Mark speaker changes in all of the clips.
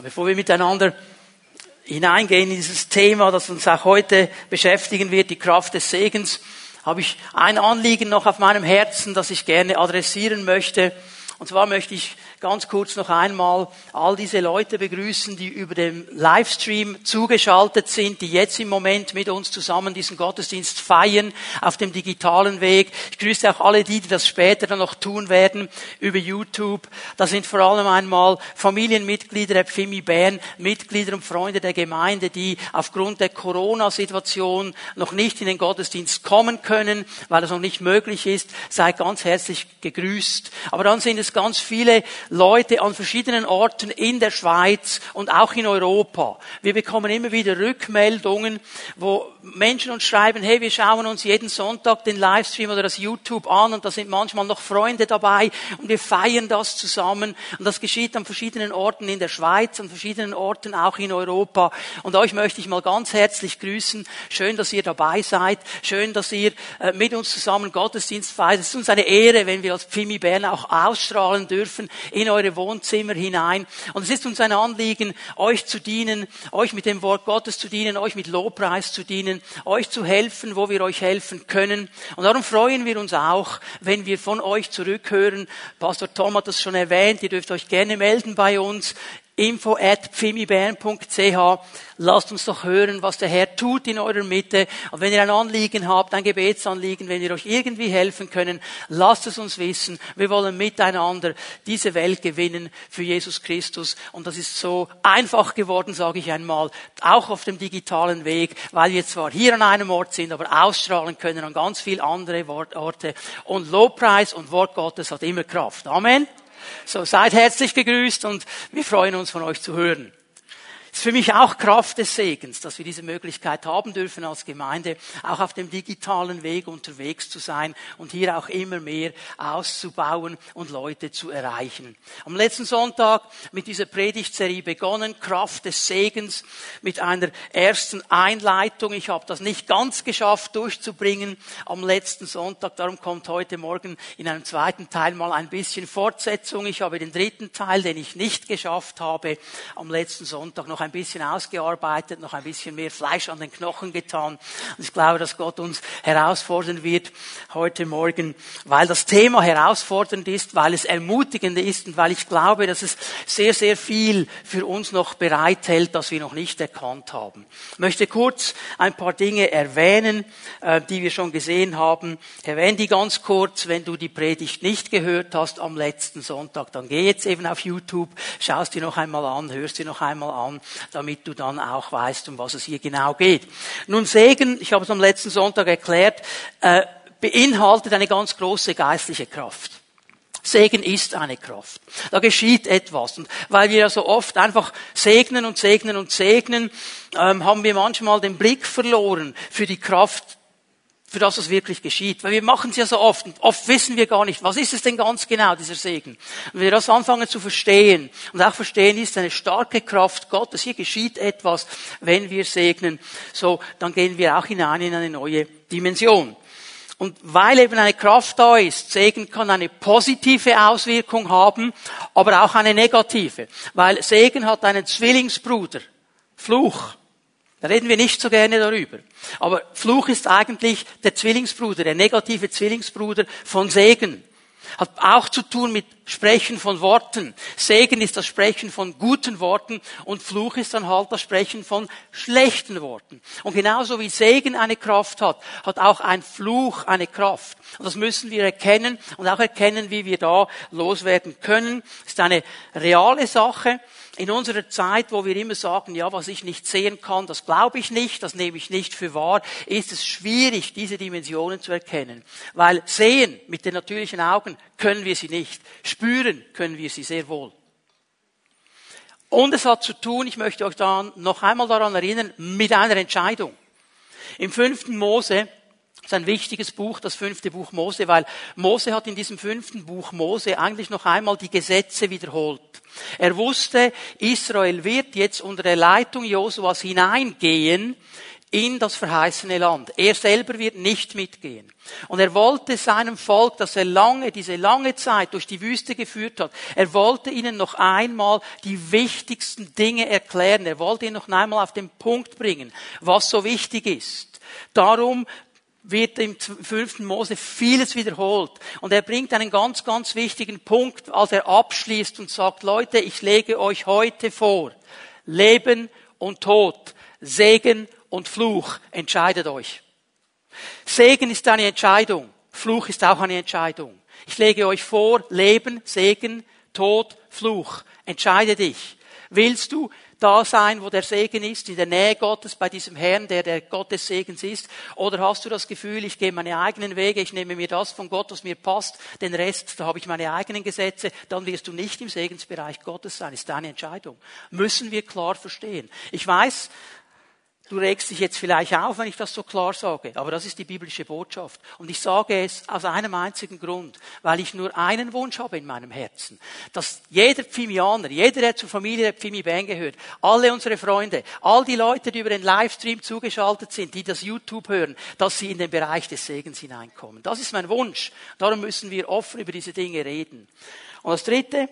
Speaker 1: Bevor wir miteinander hineingehen in dieses Thema, das uns auch heute beschäftigen wird, die Kraft des Segens, habe ich ein Anliegen noch auf meinem Herzen, das ich gerne adressieren möchte. Und zwar möchte ich ganz kurz noch einmal all diese Leute begrüßen, die über dem Livestream zugeschaltet sind, die jetzt im Moment mit uns zusammen diesen Gottesdienst feiern auf dem digitalen Weg. Ich grüße auch alle die, die das später dann noch tun werden über YouTube. Da sind vor allem einmal Familienmitglieder der Pfimi Bern, Mitglieder und Freunde der Gemeinde, die aufgrund der Corona-Situation noch nicht in den Gottesdienst kommen können, weil es noch nicht möglich ist. Seid ganz herzlich gegrüßt. Aber dann sind es ganz viele Leute an verschiedenen Orten in der Schweiz und auch in Europa. Wir bekommen immer wieder Rückmeldungen, wo Menschen uns schreiben, hey, wir schauen uns jeden Sonntag den Livestream oder das YouTube an und da sind manchmal noch Freunde dabei und wir feiern das zusammen und das geschieht an verschiedenen Orten in der Schweiz, an verschiedenen Orten auch in Europa und euch möchte ich mal ganz herzlich grüßen. Schön, dass ihr dabei seid. Schön, dass ihr äh, mit uns zusammen Gottesdienst feiert. Es ist uns eine Ehre, wenn wir als Pfimi Bern auch ausstrahlen dürfen in eure Wohnzimmer hinein. Und es ist uns ein Anliegen, euch zu dienen, euch mit dem Wort Gottes zu dienen, euch mit Lobpreis zu dienen, euch zu helfen, wo wir euch helfen können. Und darum freuen wir uns auch, wenn wir von euch zurückhören. Pastor Tom hat das schon erwähnt, ihr dürft euch gerne melden bei uns info at pfimibern.ch. Lasst uns doch hören, was der Herr tut in eurer Mitte. Und wenn ihr ein Anliegen habt, ein Gebetsanliegen, wenn wir euch irgendwie helfen können, lasst es uns wissen. Wir wollen miteinander diese Welt gewinnen für Jesus Christus. Und das ist so einfach geworden, sage ich einmal, auch auf dem digitalen Weg, weil wir zwar hier an einem Ort sind, aber ausstrahlen können an ganz viele andere Orte. Und Lobpreis und Wort Gottes hat immer Kraft. Amen. So, seid herzlich gegrüßt und wir freuen uns von euch zu hören. Ist für mich auch Kraft des Segens, dass wir diese Möglichkeit haben dürfen als Gemeinde, auch auf dem digitalen Weg unterwegs zu sein und hier auch immer mehr auszubauen und Leute zu erreichen. Am letzten Sonntag mit dieser Predigtserie begonnen, Kraft des Segens, mit einer ersten Einleitung. Ich habe das nicht ganz geschafft durchzubringen am letzten Sonntag, darum kommt heute Morgen in einem zweiten Teil mal ein bisschen Fortsetzung. Ich habe den dritten Teil, den ich nicht geschafft habe, am letzten Sonntag noch ein bisschen ausgearbeitet, noch ein bisschen mehr Fleisch an den Knochen getan. Und ich glaube, dass Gott uns herausfordern wird heute Morgen, weil das Thema herausfordernd ist, weil es ermutigend ist und weil ich glaube, dass es sehr, sehr viel für uns noch bereithält, das wir noch nicht erkannt haben. Ich möchte kurz ein paar Dinge erwähnen, äh, die wir schon gesehen haben. Erwähne die ganz kurz, wenn du die Predigt nicht gehört hast am letzten Sonntag, dann geh jetzt eben auf YouTube, schaust dir noch einmal an, hörst dir noch einmal an damit du dann auch weißt, um was es hier genau geht. Nun Segen, ich habe es am letzten Sonntag erklärt, äh, beinhaltet eine ganz große geistliche Kraft. Segen ist eine Kraft. Da geschieht etwas. Und weil wir ja so oft einfach segnen und segnen und segnen, ähm, haben wir manchmal den Blick verloren für die Kraft für das, was wirklich geschieht. Weil wir machen es ja so oft und oft wissen wir gar nicht, was ist es denn ganz genau, dieser Segen. Und wenn wir das anfangen zu verstehen und auch verstehen, ist eine starke Kraft Gottes, hier geschieht etwas, wenn wir segnen, so, dann gehen wir auch hinein in eine neue Dimension. Und weil eben eine Kraft da ist, Segen kann eine positive Auswirkung haben, aber auch eine negative. Weil Segen hat einen Zwillingsbruder, Fluch. Da reden wir nicht so gerne darüber. Aber Fluch ist eigentlich der Zwillingsbruder, der negative Zwillingsbruder von Segen. Hat auch zu tun mit Sprechen von Worten. Segen ist das Sprechen von guten Worten und Fluch ist dann halt das Sprechen von schlechten Worten. Und genauso wie Segen eine Kraft hat, hat auch ein Fluch eine Kraft. Und das müssen wir erkennen und auch erkennen, wie wir da loswerden können. Das ist eine reale Sache in unserer Zeit, wo wir immer sagen, ja, was ich nicht sehen kann, das glaube ich nicht, das nehme ich nicht für wahr, ist es schwierig, diese Dimensionen zu erkennen. Weil sehen mit den natürlichen Augen können wir sie nicht. Spüren können wir sie sehr wohl. Und es hat zu tun, ich möchte euch dann noch einmal daran erinnern, mit einer Entscheidung. Im fünften Mose das ist ein wichtiges Buch, das fünfte Buch Mose, weil Mose hat in diesem fünften Buch Mose eigentlich noch einmal die Gesetze wiederholt. Er wusste, Israel wird jetzt unter der Leitung Josuas hineingehen in das verheißene Land. Er selber wird nicht mitgehen. Und er wollte seinem Volk, das er lange, diese lange Zeit durch die Wüste geführt hat, er wollte ihnen noch einmal die wichtigsten Dinge erklären. Er wollte ihnen noch einmal auf den Punkt bringen, was so wichtig ist. Darum wird im fünften Mose vieles wiederholt. Und er bringt einen ganz, ganz wichtigen Punkt, als er abschließt und sagt, Leute, ich lege euch heute vor, Leben und Tod, Segen und Fluch, entscheidet euch. Segen ist eine Entscheidung, Fluch ist auch eine Entscheidung. Ich lege euch vor, Leben, Segen, Tod, Fluch. Entscheide dich. Willst du da sein, wo der Segen ist, in der Nähe Gottes, bei diesem Herrn, der der Gott des Segens ist? Oder hast du das Gefühl, ich gehe meine eigenen Wege, ich nehme mir das von Gott, was mir passt, den Rest, da habe ich meine eigenen Gesetze, dann wirst du nicht im Segensbereich Gottes sein, ist deine Entscheidung. Müssen wir klar verstehen. Ich weiß, Du regst dich jetzt vielleicht auf, wenn ich das so klar sage, aber das ist die biblische Botschaft. Und ich sage es aus einem einzigen Grund, weil ich nur einen Wunsch habe in meinem Herzen, dass jeder Pfimianer, jeder, der zur Familie der Pfimi Band gehört, alle unsere Freunde, all die Leute, die über den Livestream zugeschaltet sind, die das YouTube hören, dass sie in den Bereich des Segens hineinkommen. Das ist mein Wunsch. Darum müssen wir offen über diese Dinge reden. Und das Dritte,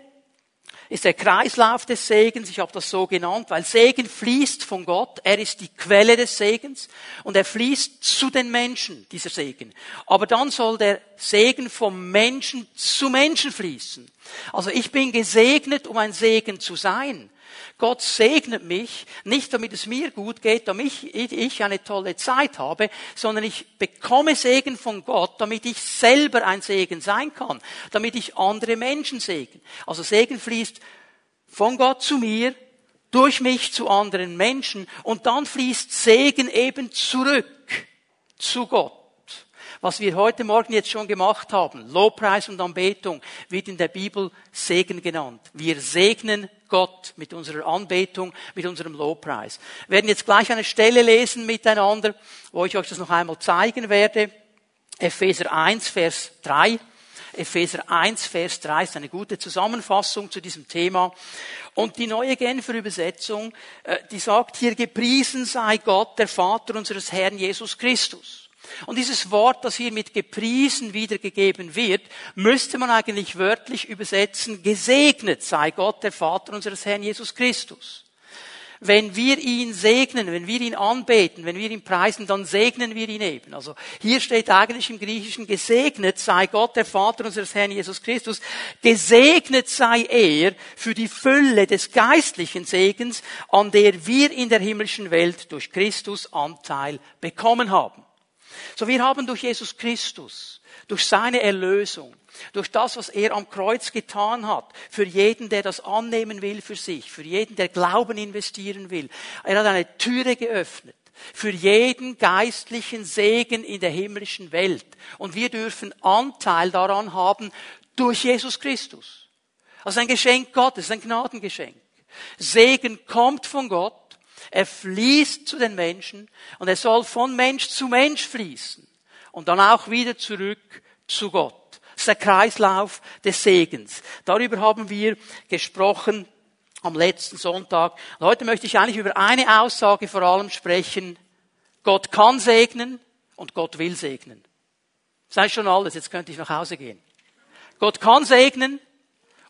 Speaker 1: ist der Kreislauf des Segens. Ich habe das so genannt, weil Segen fließt von Gott. Er ist die Quelle des Segens und er fließt zu den Menschen, dieser Segen. Aber dann soll der Segen vom Menschen zu Menschen fließen. Also ich bin gesegnet, um ein Segen zu sein. Gott segnet mich, nicht damit es mir gut geht, damit ich eine tolle Zeit habe, sondern ich bekomme Segen von Gott, damit ich selber ein Segen sein kann, damit ich andere Menschen segen. Also Segen fließt von Gott zu mir, durch mich zu anderen Menschen und dann fließt Segen eben zurück zu Gott. Was wir heute Morgen jetzt schon gemacht haben, Lobpreis und Anbetung, wird in der Bibel Segen genannt. Wir segnen Gott mit unserer Anbetung, mit unserem Lobpreis. Wir werden jetzt gleich eine Stelle lesen miteinander, wo ich euch das noch einmal zeigen werde. Epheser 1, Vers 3. Epheser 1, Vers 3 ist eine gute Zusammenfassung zu diesem Thema. Und die neue Genfer Übersetzung, äh, die sagt hier, gepriesen sei Gott, der Vater unseres Herrn Jesus Christus und dieses Wort, das hier mit gepriesen wiedergegeben wird, müsste man eigentlich wörtlich übersetzen, gesegnet sei Gott, der Vater unseres Herrn Jesus Christus. Wenn wir ihn segnen, wenn wir ihn anbeten, wenn wir ihn preisen, dann segnen wir ihn eben. Also hier steht eigentlich im Griechischen, gesegnet sei Gott, der Vater unseres Herrn Jesus Christus, gesegnet sei er für die Fülle des geistlichen Segens, an der wir in der himmlischen Welt durch Christus Anteil bekommen haben. So wir haben durch Jesus Christus, durch seine Erlösung, durch das, was er am Kreuz getan hat, für jeden, der das annehmen will für sich, für jeden, der Glauben investieren will. Er hat eine Türe geöffnet für jeden geistlichen Segen in der himmlischen Welt. Und wir dürfen Anteil daran haben durch Jesus Christus. Also ein Geschenk Gottes, ein Gnadengeschenk. Segen kommt von Gott er fließt zu den Menschen und er soll von Mensch zu Mensch fließen und dann auch wieder zurück zu Gott. Das ist der Kreislauf des Segens. Darüber haben wir gesprochen am letzten Sonntag. Und heute möchte ich eigentlich über eine Aussage vor allem sprechen. Gott kann segnen und Gott will segnen. Ist schon alles, jetzt könnte ich nach Hause gehen. Gott kann segnen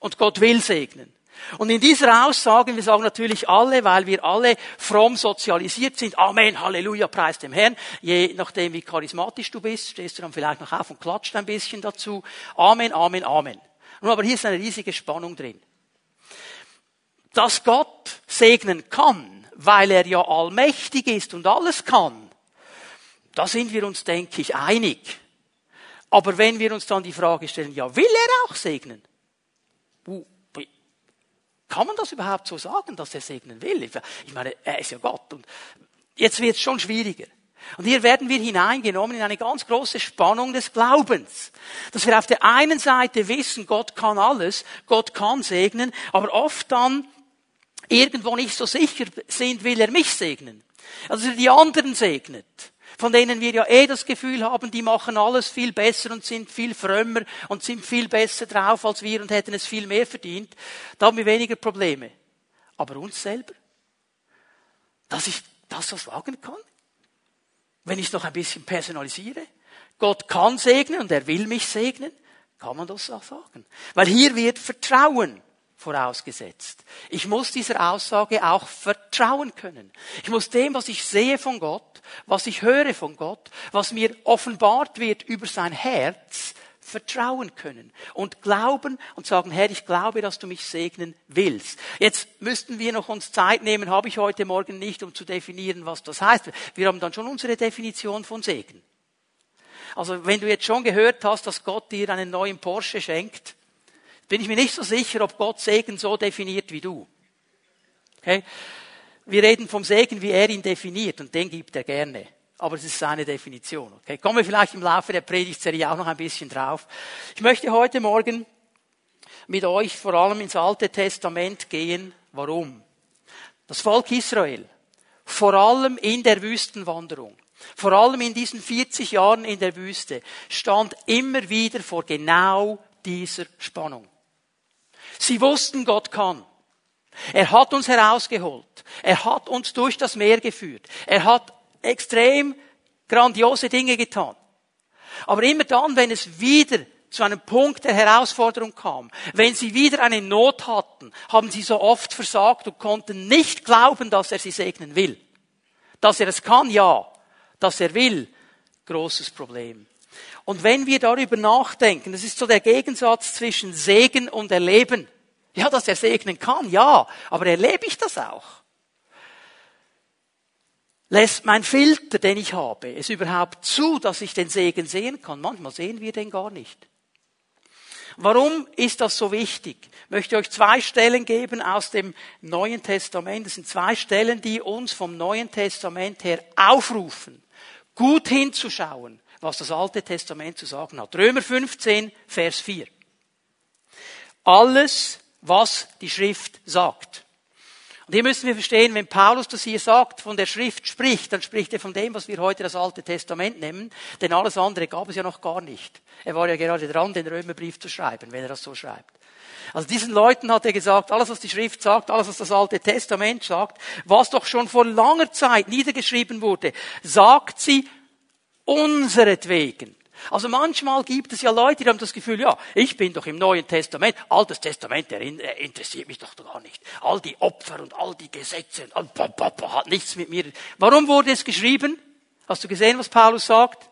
Speaker 1: und Gott will segnen. Und in dieser Aussage, wir sagen natürlich alle, weil wir alle fromm sozialisiert sind, Amen, Halleluja, preis dem Herrn. Je nachdem, wie charismatisch du bist, stehst du dann vielleicht noch auf und klatscht ein bisschen dazu. Amen, Amen, Amen. Nun, aber hier ist eine riesige Spannung drin. Dass Gott segnen kann, weil er ja allmächtig ist und alles kann, da sind wir uns, denke ich, einig. Aber wenn wir uns dann die Frage stellen, ja, will er auch segnen? Kann man das überhaupt so sagen, dass er segnen will? Ich meine, er ist ja Gott. Und jetzt wird es schon schwieriger. Und hier werden wir hineingenommen in eine ganz große Spannung des Glaubens. Dass wir auf der einen Seite wissen, Gott kann alles, Gott kann segnen, aber oft dann irgendwo nicht so sicher sind, will er mich segnen. Also die anderen segnet von denen wir ja eh das Gefühl haben, die machen alles viel besser und sind viel frömmer und sind viel besser drauf als wir und hätten es viel mehr verdient, da haben wir weniger Probleme. Aber uns selber, dass ich das was wagen kann? Wenn ich es noch ein bisschen personalisiere, Gott kann segnen und er will mich segnen, kann man das auch sagen. Weil hier wird Vertrauen vorausgesetzt. Ich muss dieser Aussage auch vertrauen können. Ich muss dem, was ich sehe von Gott, was ich höre von Gott, was mir offenbart wird über sein Herz, vertrauen können und glauben und sagen, Herr, ich glaube, dass du mich segnen willst. Jetzt müssten wir noch uns Zeit nehmen, habe ich heute Morgen nicht, um zu definieren, was das heißt. Wir haben dann schon unsere Definition von Segen. Also wenn du jetzt schon gehört hast, dass Gott dir einen neuen Porsche schenkt, bin ich mir nicht so sicher, ob Gott Segen so definiert wie du. Okay? Wir reden vom Segen, wie er ihn definiert, und den gibt er gerne. Aber es ist seine Definition. Okay? Kommen wir vielleicht im Laufe der Predigtserie auch noch ein bisschen drauf. Ich möchte heute Morgen mit euch vor allem ins Alte Testament gehen. Warum? Das Volk Israel, vor allem in der Wüstenwanderung, vor allem in diesen 40 Jahren in der Wüste, stand immer wieder vor genau dieser Spannung. Sie wussten, Gott kann. Er hat uns herausgeholt. Er hat uns durch das Meer geführt. Er hat extrem grandiose Dinge getan. Aber immer dann, wenn es wieder zu einem Punkt der Herausforderung kam, wenn sie wieder eine Not hatten, haben sie so oft versagt und konnten nicht glauben, dass er sie segnen will. Dass er es kann, ja. Dass er will, großes Problem. Und wenn wir darüber nachdenken, das ist so der Gegensatz zwischen Segen und Erleben. Ja, dass er segnen kann, ja, aber erlebe ich das auch? Lässt mein Filter, den ich habe, es überhaupt zu, dass ich den Segen sehen kann? Manchmal sehen wir den gar nicht. Warum ist das so wichtig? Ich möchte euch zwei Stellen geben aus dem Neuen Testament. Das sind zwei Stellen, die uns vom Neuen Testament her aufrufen, gut hinzuschauen, was das Alte Testament zu sagen hat. Römer 15, Vers 4. Alles, was die Schrift sagt. Und hier müssen wir verstehen, wenn Paulus das hier sagt, von der Schrift spricht, dann spricht er von dem, was wir heute das Alte Testament nennen, denn alles andere gab es ja noch gar nicht. Er war ja gerade dran, den Römerbrief zu schreiben, wenn er das so schreibt. Also diesen Leuten hat er gesagt, alles was die Schrift sagt, alles was das Alte Testament sagt, was doch schon vor langer Zeit niedergeschrieben wurde, sagt sie unseretwegen. Also manchmal gibt es ja Leute, die haben das Gefühl, ja, ich bin doch im Neuen Testament, Altes Testament äh, interessiert mich doch gar nicht. All die Opfer und all die Gesetze all, hat nichts mit mir. Warum wurde es geschrieben? Hast du gesehen, was Paulus sagt?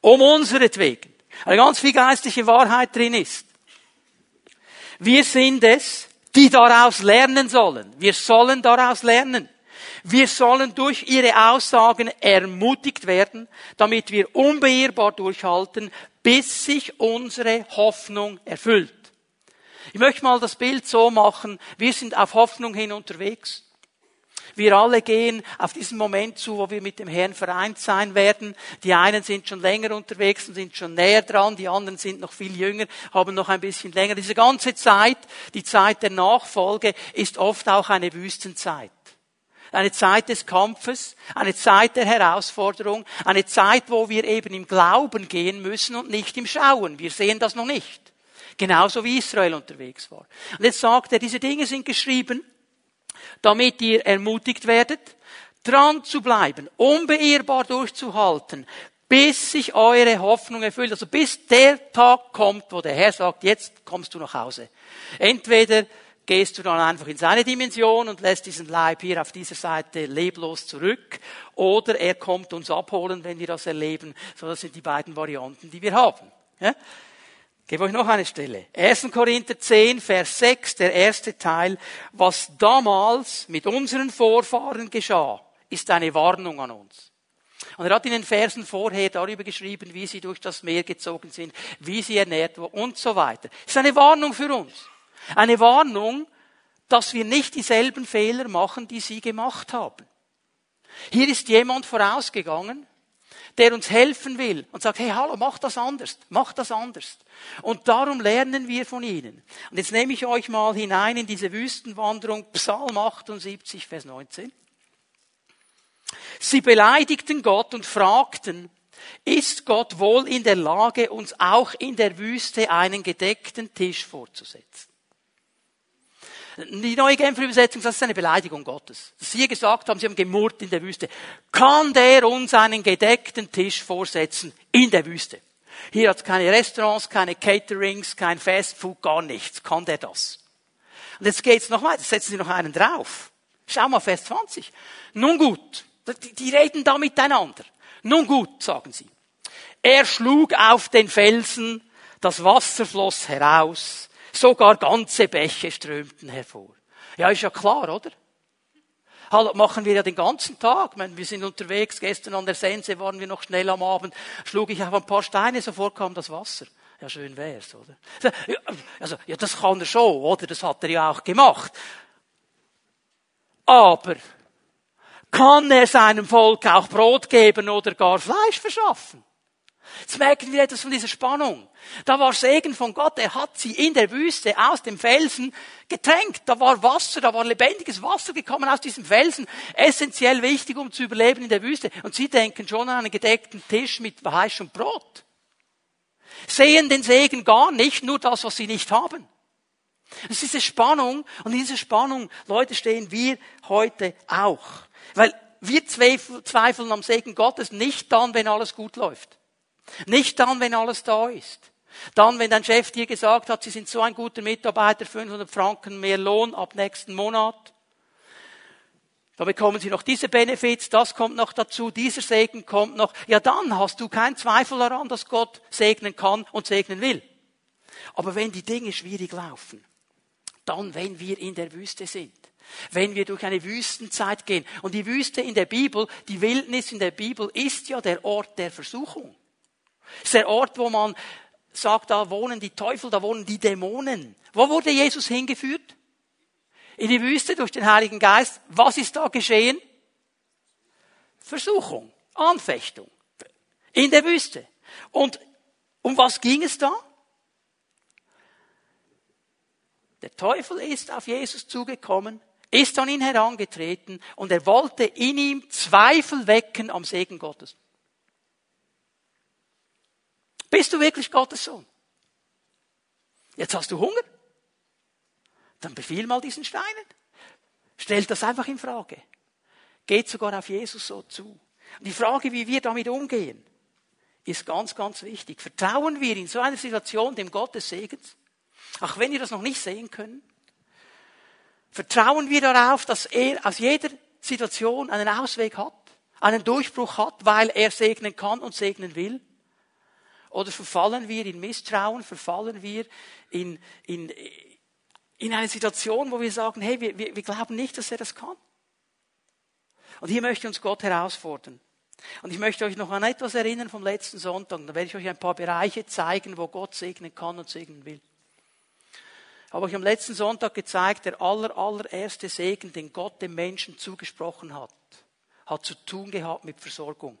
Speaker 1: Um unseretwegen. Eine ganz viel geistliche Wahrheit drin ist. Wir sind es, die daraus lernen sollen. Wir sollen daraus lernen. Wir sollen durch ihre Aussagen ermutigt werden, damit wir unbeirrbar durchhalten, bis sich unsere Hoffnung erfüllt. Ich möchte mal das Bild so machen, wir sind auf Hoffnung hin unterwegs. Wir alle gehen auf diesen Moment zu, wo wir mit dem Herrn vereint sein werden. Die einen sind schon länger unterwegs und sind schon näher dran, die anderen sind noch viel jünger, haben noch ein bisschen länger. Diese ganze Zeit, die Zeit der Nachfolge, ist oft auch eine Wüstenzeit eine Zeit des Kampfes, eine Zeit der Herausforderung, eine Zeit, wo wir eben im Glauben gehen müssen und nicht im Schauen. Wir sehen das noch nicht. Genauso wie Israel unterwegs war. Und jetzt sagt er, diese Dinge sind geschrieben, damit ihr ermutigt werdet, dran zu bleiben, unbeirrbar durchzuhalten, bis sich eure Hoffnung erfüllt. Also bis der Tag kommt, wo der Herr sagt, jetzt kommst du nach Hause. Entweder gehst du dann einfach in seine Dimension und lässt diesen Leib hier auf dieser Seite leblos zurück. Oder er kommt uns abholen, wenn wir das erleben. So, das sind die beiden Varianten, die wir haben. Ja? Ich gebe euch noch eine Stelle. 1. Korinther 10, Vers 6, der erste Teil. Was damals mit unseren Vorfahren geschah, ist eine Warnung an uns. Und er hat in den Versen vorher darüber geschrieben, wie sie durch das Meer gezogen sind, wie sie ernährt wurden und so weiter. Das ist eine Warnung für uns. Eine Warnung, dass wir nicht dieselben Fehler machen, die sie gemacht haben. Hier ist jemand vorausgegangen, der uns helfen will und sagt, hey, hallo, mach das anders, mach das anders. Und darum lernen wir von ihnen. Und jetzt nehme ich euch mal hinein in diese Wüstenwanderung, Psalm 78, Vers 19. Sie beleidigten Gott und fragten, ist Gott wohl in der Lage, uns auch in der Wüste einen gedeckten Tisch vorzusetzen? Die neue Genfer Übersetzung, das ist eine Beleidigung Gottes. Dass sie gesagt haben, sie haben gemurrt in der Wüste. Kann der uns einen gedeckten Tisch vorsetzen in der Wüste? Hier hat es keine Restaurants, keine Caterings, kein Fast Food, gar nichts. Kann der das? Und jetzt geht's noch weiter. Setzen Sie noch einen drauf. Schau mal, Vers 20. Nun gut. Die reden da miteinander. Nun gut, sagen sie. Er schlug auf den Felsen, das Wasser floss heraus, sogar ganze Bäche strömten hervor. Ja, ist ja klar, oder? Machen wir ja den ganzen Tag. Meine, wir sind unterwegs, gestern an der Sense waren wir noch schnell am Abend, schlug ich auf ein paar Steine, sofort kam das Wasser. Ja, schön wär's, oder? Also, ja, das kann er schon, oder? Das hat er ja auch gemacht. Aber, kann er seinem Volk auch Brot geben oder gar Fleisch verschaffen? Jetzt merken wir etwas von dieser Spannung. Da war Segen von Gott, er hat sie in der Wüste aus dem Felsen getränkt. Da war Wasser, da war lebendiges Wasser gekommen aus diesem Felsen. Essentiell wichtig, um zu überleben in der Wüste. Und sie denken schon an einen gedeckten Tisch mit und Brot. Sehen den Segen gar nicht, nur das, was sie nicht haben. Es ist diese Spannung, und in dieser Spannung, Leute, stehen wir heute auch. Weil wir zweifeln am Segen Gottes nicht dann, wenn alles gut läuft. Nicht dann, wenn alles da ist. Dann, wenn dein Chef dir gesagt hat, Sie sind so ein guter Mitarbeiter, 500 Franken mehr Lohn ab nächsten Monat. Da bekommen Sie noch diese Benefits, das kommt noch dazu, dieser Segen kommt noch. Ja, dann hast du keinen Zweifel daran, dass Gott segnen kann und segnen will. Aber wenn die Dinge schwierig laufen, dann, wenn wir in der Wüste sind, wenn wir durch eine Wüstenzeit gehen. Und die Wüste in der Bibel, die Wildnis in der Bibel ist ja der Ort der Versuchung. Ist der Ort, wo man sagt, da wohnen die Teufel, da wohnen die Dämonen. Wo wurde Jesus hingeführt? In die Wüste durch den Heiligen Geist. Was ist da geschehen? Versuchung, Anfechtung. In der Wüste. Und um was ging es da? Der Teufel ist auf Jesus zugekommen, ist an ihn herangetreten und er wollte in ihm Zweifel wecken am Segen Gottes. Bist du wirklich Gottes Sohn? Jetzt hast du Hunger? Dann befiehl mal diesen Steinen. Stellt das einfach in Frage. Geht sogar auf Jesus so zu. Die Frage, wie wir damit umgehen, ist ganz, ganz wichtig. Vertrauen wir in so einer Situation dem Gott des Segens? Auch wenn wir das noch nicht sehen können? Vertrauen wir darauf, dass er aus jeder Situation einen Ausweg hat, einen Durchbruch hat, weil er segnen kann und segnen will? Oder verfallen wir in Misstrauen, verfallen wir in, in, in eine Situation, wo wir sagen, hey, wir, wir, wir glauben nicht, dass er das kann. Und hier möchte uns Gott herausfordern. Und ich möchte euch noch an etwas erinnern vom letzten Sonntag. Da werde ich euch ein paar Bereiche zeigen, wo Gott segnen kann und segnen will. Ich habe euch am letzten Sonntag gezeigt, der aller, allererste Segen, den Gott dem Menschen zugesprochen hat, hat zu tun gehabt mit Versorgung.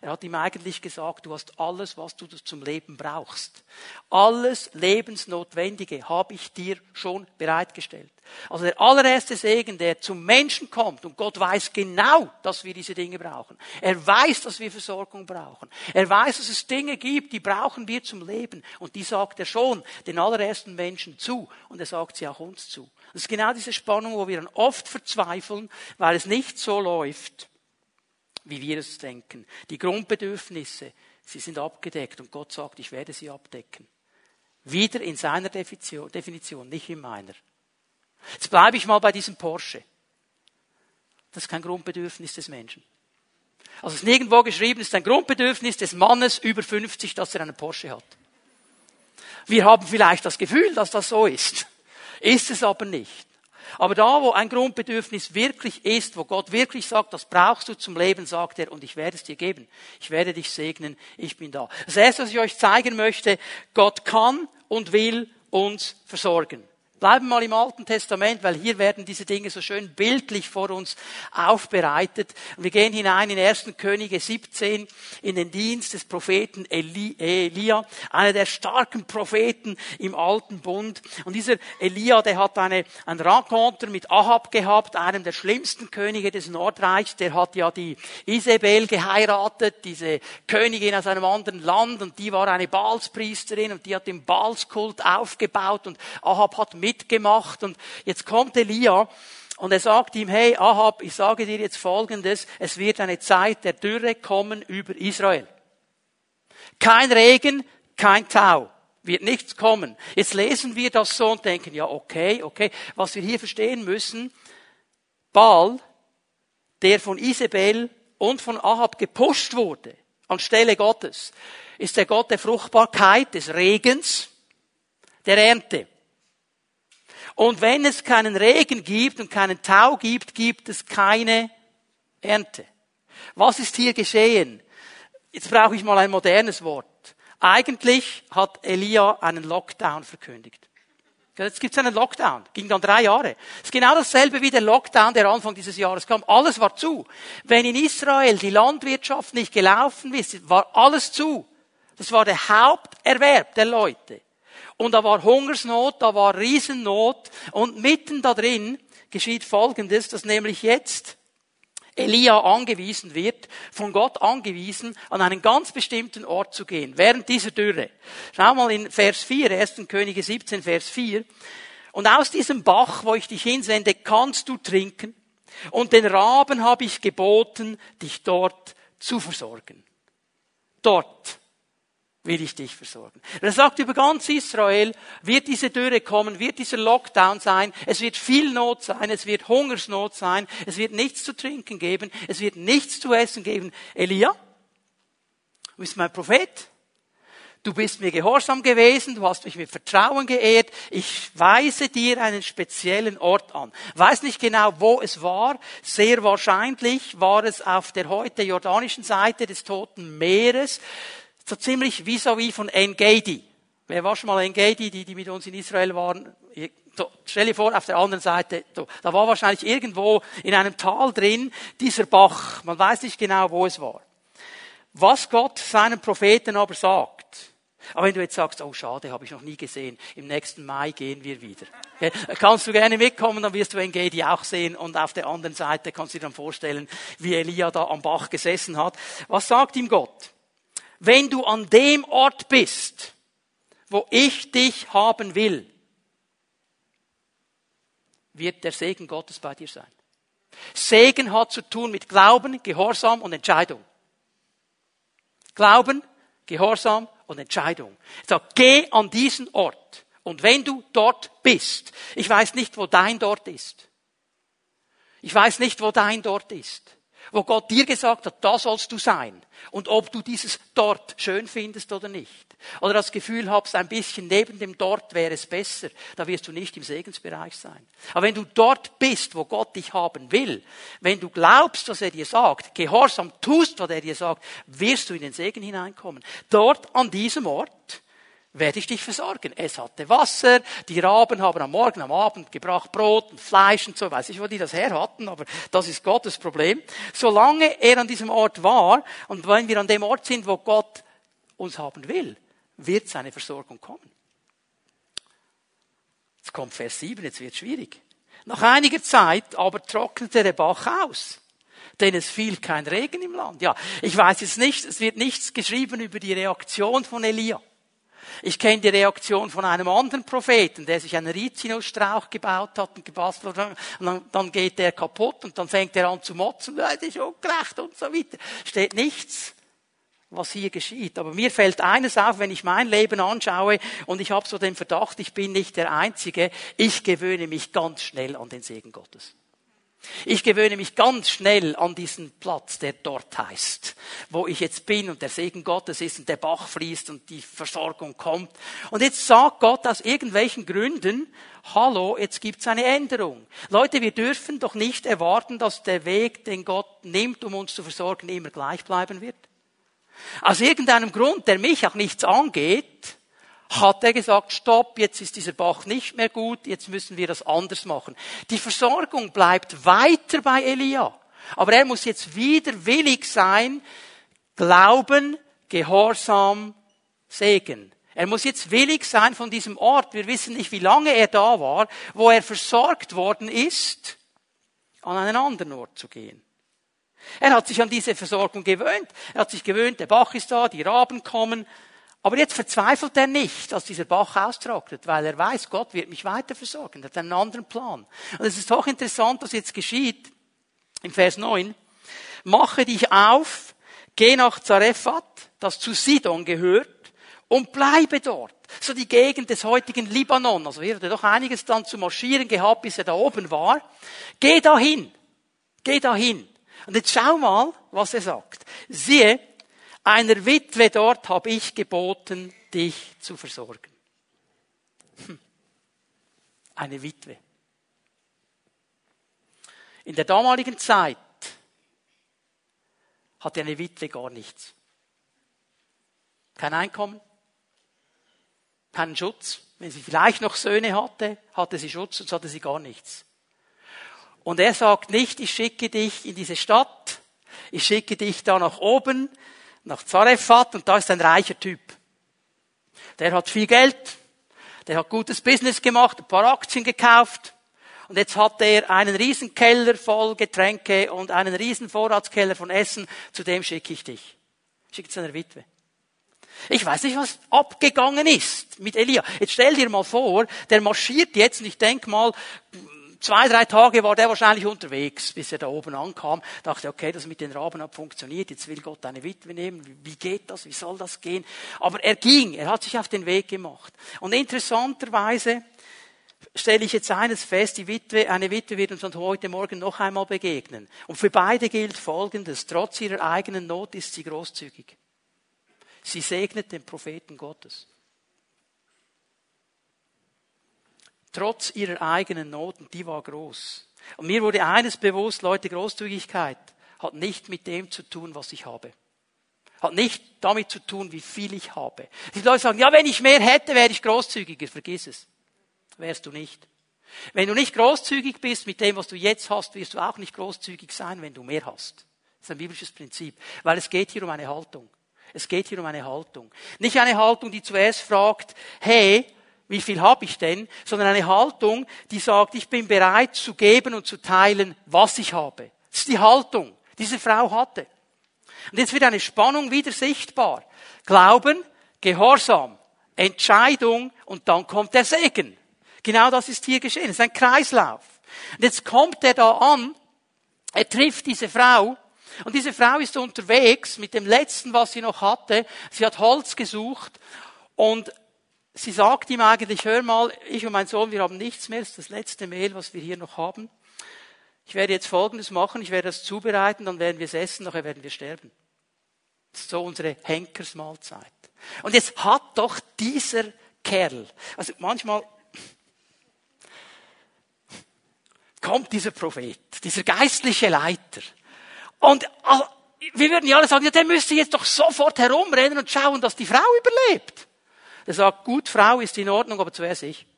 Speaker 1: Er hat ihm eigentlich gesagt, du hast alles, was du zum Leben brauchst. Alles Lebensnotwendige habe ich dir schon bereitgestellt. Also der allererste Segen, der zum Menschen kommt, und Gott weiß genau, dass wir diese Dinge brauchen. Er weiß, dass wir Versorgung brauchen. Er weiß, dass es Dinge gibt, die brauchen wir zum Leben. Und die sagt er schon den allerersten Menschen zu. Und er sagt sie auch uns zu. Das ist genau diese Spannung, wo wir dann oft verzweifeln, weil es nicht so läuft, wie wir es denken. Die Grundbedürfnisse, sie sind abgedeckt und Gott sagt, ich werde sie abdecken. Wieder in seiner Definition, nicht in meiner. Jetzt bleibe ich mal bei diesem Porsche. Das ist kein Grundbedürfnis des Menschen. Also es ist nirgendwo geschrieben, es ist ein Grundbedürfnis des Mannes über 50, dass er einen Porsche hat. Wir haben vielleicht das Gefühl, dass das so ist. Ist es aber nicht. Aber da, wo ein Grundbedürfnis wirklich ist, wo Gott wirklich sagt, das brauchst du zum Leben, sagt er, und ich werde es dir geben. Ich werde dich segnen, ich bin da. Das erste, was ich euch zeigen möchte, Gott kann und will uns versorgen. Bleiben mal im Alten Testament, weil hier werden diese Dinge so schön bildlich vor uns aufbereitet. Wir gehen hinein in 1. Könige 17 in den Dienst des Propheten Elia, einer der starken Propheten im Alten Bund. Und dieser Elia, der hat eine, ein Rencontre mit Ahab gehabt, einem der schlimmsten Könige des Nordreichs. Der hat ja die Isabel geheiratet, diese Königin aus einem anderen Land, und die war eine Baalspriesterin und die hat den Baalskult aufgebaut und Ahab hat mitgemacht und jetzt kommt Elia und er sagt ihm, hey Ahab, ich sage dir jetzt Folgendes, es wird eine Zeit der Dürre kommen über Israel. Kein Regen, kein Tau. Wird nichts kommen. Jetzt lesen wir das so und denken, ja, okay, okay. Was wir hier verstehen müssen, Baal, der von Isabel und von Ahab gepusht wurde, anstelle Gottes, ist der Gott der Fruchtbarkeit, des Regens, der Ernte. Und wenn es keinen Regen gibt und keinen Tau gibt, gibt es keine Ernte. Was ist hier geschehen? Jetzt brauche ich mal ein modernes Wort. Eigentlich hat Elia einen Lockdown verkündigt. Jetzt gibt es einen Lockdown. Ging dann drei Jahre. Es ist genau dasselbe wie der Lockdown, der Anfang dieses Jahres kam. Alles war zu. Wenn in Israel die Landwirtschaft nicht gelaufen ist, war alles zu. Das war der Haupterwerb der Leute. Und da war Hungersnot, da war Riesennot. Und mitten da drin geschieht Folgendes, dass nämlich jetzt Elia angewiesen wird, von Gott angewiesen, an einen ganz bestimmten Ort zu gehen, während dieser Dürre. Schau mal in Vers 4, 1. Könige 17, Vers 4. Und aus diesem Bach, wo ich dich hinsende, kannst du trinken. Und den Raben habe ich geboten, dich dort zu versorgen. Dort will ich dich versorgen. Er sagt, über ganz Israel wird diese Dürre kommen, wird dieser Lockdown sein, es wird viel Not sein, es wird Hungersnot sein, es wird nichts zu trinken geben, es wird nichts zu essen geben. Elia, du bist mein Prophet, du bist mir gehorsam gewesen, du hast mich mit Vertrauen geehrt, ich weise dir einen speziellen Ort an. Weiß nicht genau, wo es war, sehr wahrscheinlich war es auf der heute jordanischen Seite des Toten Meeres, so ziemlich vis-à-vis von Engedi. Wer war schon mal Engedi, die, die mit uns in Israel waren? Stell dir vor, auf der anderen Seite, da war wahrscheinlich irgendwo in einem Tal drin dieser Bach. Man weiß nicht genau, wo es war. Was Gott seinen Propheten aber sagt, aber wenn du jetzt sagst, oh schade, habe ich noch nie gesehen, im nächsten Mai gehen wir wieder. Okay? Kannst du gerne mitkommen, dann wirst du Engedi auch sehen und auf der anderen Seite kannst du dir dann vorstellen, wie Elia da am Bach gesessen hat. Was sagt ihm Gott? Wenn du an dem Ort bist, wo ich dich haben will, wird der Segen Gottes bei dir sein. Segen hat zu tun mit Glauben, Gehorsam und Entscheidung. Glauben, Gehorsam und Entscheidung. Sag, geh an diesen Ort. Und wenn du dort bist, ich weiß nicht, wo dein dort ist. Ich weiß nicht, wo dein dort ist wo Gott dir gesagt hat, da sollst du sein. Und ob du dieses dort schön findest oder nicht. Oder das Gefühl hast, ein bisschen neben dem dort wäre es besser, da wirst du nicht im Segensbereich sein. Aber wenn du dort bist, wo Gott dich haben will, wenn du glaubst, was er dir sagt, gehorsam tust, was er dir sagt, wirst du in den Segen hineinkommen. Dort an diesem Ort werde ich dich versorgen. Es hatte Wasser, die Raben haben am Morgen, am Abend gebracht Brot und Fleisch und so, weiß ich, wo die das her hatten, aber das ist Gottes Problem. Solange er an diesem Ort war und wenn wir an dem Ort sind, wo Gott uns haben will, wird seine Versorgung kommen. Jetzt kommt Vers 7, jetzt wird schwierig. Nach einiger Zeit aber trocknete der Bach aus denn es fiel kein Regen im Land. Ja, ich weiß jetzt nicht, es wird nichts geschrieben über die Reaktion von Elia. Ich kenne die Reaktion von einem anderen Propheten, der sich einen Rizinusstrauch gebaut hat und gebastelt hat. Und dann, dann geht der kaputt und dann fängt er an zu motzen, das ist ungerecht und so weiter. Steht nichts was hier geschieht. Aber mir fällt eines auf, wenn ich mein Leben anschaue und ich habe so den Verdacht, ich bin nicht der Einzige, ich gewöhne mich ganz schnell an den Segen Gottes. Ich gewöhne mich ganz schnell an diesen Platz, der dort heißt, wo ich jetzt bin und der Segen Gottes ist und der Bach fließt und die Versorgung kommt. Und jetzt sagt Gott aus irgendwelchen Gründen, hallo, jetzt gibt's eine Änderung. Leute, wir dürfen doch nicht erwarten, dass der Weg, den Gott nimmt, um uns zu versorgen, immer gleich bleiben wird. Aus irgendeinem Grund, der mich auch nichts angeht, hat er gesagt, stopp, jetzt ist dieser Bach nicht mehr gut, jetzt müssen wir das anders machen. Die Versorgung bleibt weiter bei Elia. Aber er muss jetzt wieder willig sein, Glauben, Gehorsam, Segen. Er muss jetzt willig sein von diesem Ort, wir wissen nicht, wie lange er da war, wo er versorgt worden ist, an einen anderen Ort zu gehen. Er hat sich an diese Versorgung gewöhnt. Er hat sich gewöhnt, der Bach ist da, die Raben kommen, Aber jetzt verzweifelt er nicht, dass dieser Bach austrocknet, weil er weiß, Gott wird mich weiter versorgen. Er hat einen anderen Plan. Und es ist doch interessant, was jetzt geschieht. Im Vers 9. Mache dich auf, geh nach Zarephat, das zu Sidon gehört, und bleibe dort. So die Gegend des heutigen Libanon. Also er hatte doch einiges dann zu marschieren gehabt, bis er da oben war. Geh dahin. Geh dahin. Und jetzt schau mal, was er sagt. Siehe, einer Witwe dort habe ich geboten, dich zu versorgen. Hm. Eine Witwe. In der damaligen Zeit hatte eine Witwe gar nichts. Kein Einkommen, keinen Schutz. Wenn sie vielleicht noch Söhne hatte, hatte sie Schutz, sonst hatte sie gar nichts. Und er sagt nicht, ich schicke dich in diese Stadt, ich schicke dich da nach oben, nach Zarephat und da ist ein reicher Typ. Der hat viel Geld, der hat gutes Business gemacht, ein paar Aktien gekauft und jetzt hat er einen riesen Keller voll Getränke und einen riesen Vorratskeller von Essen, zu dem schicke ich dich. Schicke seiner Witwe. Ich weiß nicht, was abgegangen ist mit Elia. Jetzt stell dir mal vor, der marschiert jetzt und ich denk mal, zwei, drei Tage war der wahrscheinlich unterwegs, bis er da oben ankam. Dachte, okay, das mit den Raben hat funktioniert, jetzt will Gott eine Witwe nehmen. Wie geht das? Wie soll das gehen? Aber er ging, er hat sich auf den Weg gemacht. Und interessanterweise stelle ich jetzt eines fest, die Witwe, eine Witwe wird uns heute Morgen noch einmal begegnen. Und für beide gilt Folgendes, trotz ihrer eigenen Not ist sie großzügig. Sie segnet den Propheten Gottes. Trotz ihrer eigenen Noten, die war groß. Und mir wurde eines bewusst, Leute, Großzügigkeit hat nicht mit dem zu tun, was ich habe. Hat nicht damit zu tun, wie viel ich habe. Die Leute sagen, ja, wenn ich mehr hätte, wäre ich großzügiger. Vergiss es. Wärst du nicht. Wenn du nicht großzügig bist mit dem, was du jetzt hast, wirst du auch nicht großzügig sein, wenn du mehr hast. Das ist ein biblisches Prinzip. Weil es geht hier um eine Haltung. Es geht hier um eine Haltung. Nicht eine Haltung, die zuerst fragt, hey, wie viel habe ich denn, sondern eine Haltung, die sagt, ich bin bereit zu geben und zu teilen, was ich habe. Das ist die Haltung, die diese Frau hatte. Und jetzt wird eine Spannung wieder sichtbar. Glauben, Gehorsam, Entscheidung und dann kommt der Segen. Genau das ist hier geschehen. Es ist ein Kreislauf. Und jetzt kommt er da an, er trifft diese Frau und diese Frau ist unterwegs mit dem letzten, was sie noch hatte. Sie hat Holz gesucht und sie sagt ihm eigentlich, hör mal, ich und mein Sohn, wir haben nichts mehr, das ist das letzte Mehl, was wir hier noch haben. Ich werde jetzt Folgendes machen, ich werde das zubereiten, dann werden wir es essen, nachher werden wir sterben. Das ist so unsere Henkersmahlzeit. Und jetzt hat doch dieser Kerl, also manchmal kommt dieser Prophet, dieser geistliche Leiter, und wir würden ja alle sagen, ja, der müsste jetzt doch sofort herumrennen und schauen, dass die Frau überlebt. Der sagt, gut, Frau ist in Ordnung, aber zuerst ich.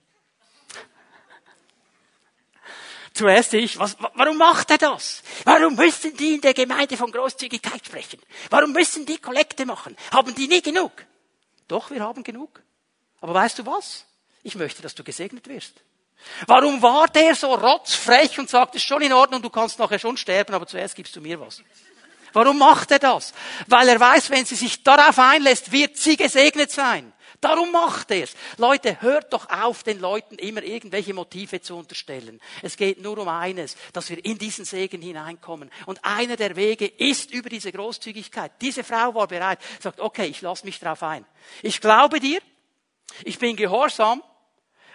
Speaker 1: Zuerst ich. Was, warum macht er das? Warum müssen die in der Gemeinde von Großzügigkeit sprechen? Warum müssen die Kollekte machen? Haben die nie genug? Doch, wir haben genug. Aber weißt du was? Ich möchte, dass du gesegnet wirst. Warum war der so rotzfrech und sagt, es ist schon in Ordnung, du kannst nachher schon sterben, aber zuerst gibst du mir was? Warum macht er das? Weil er weiß, wenn sie sich darauf einlässt, wird sie gesegnet sein. Darum macht er es. Leute, hört doch auf, den Leuten immer irgendwelche Motive zu unterstellen. Es geht nur um eines, dass wir in diesen Segen hineinkommen. Und einer der Wege ist über diese Großzügigkeit. Diese Frau war bereit, sagt, okay, ich lasse mich darauf ein. Ich glaube dir, ich bin gehorsam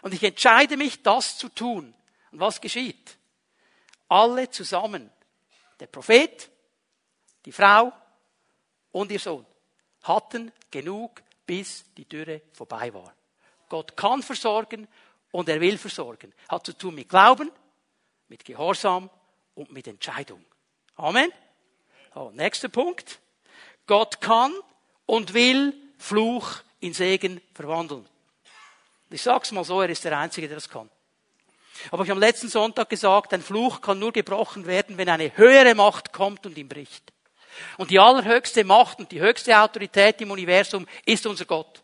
Speaker 1: und ich entscheide mich, das zu tun. Und was geschieht? Alle zusammen, der Prophet, die Frau und ihr Sohn, hatten genug bis die Dürre vorbei war. Gott kann versorgen und er will versorgen. Hat zu tun mit Glauben, mit Gehorsam und mit Entscheidung. Amen. Oh, nächster Punkt. Gott kann und will Fluch in Segen verwandeln. Ich sag's mal so, er ist der Einzige, der das kann. Aber ich habe am letzten Sonntag gesagt, ein Fluch kann nur gebrochen werden, wenn eine höhere Macht kommt und ihn bricht. Und die allerhöchste Macht und die höchste Autorität im Universum ist unser Gott.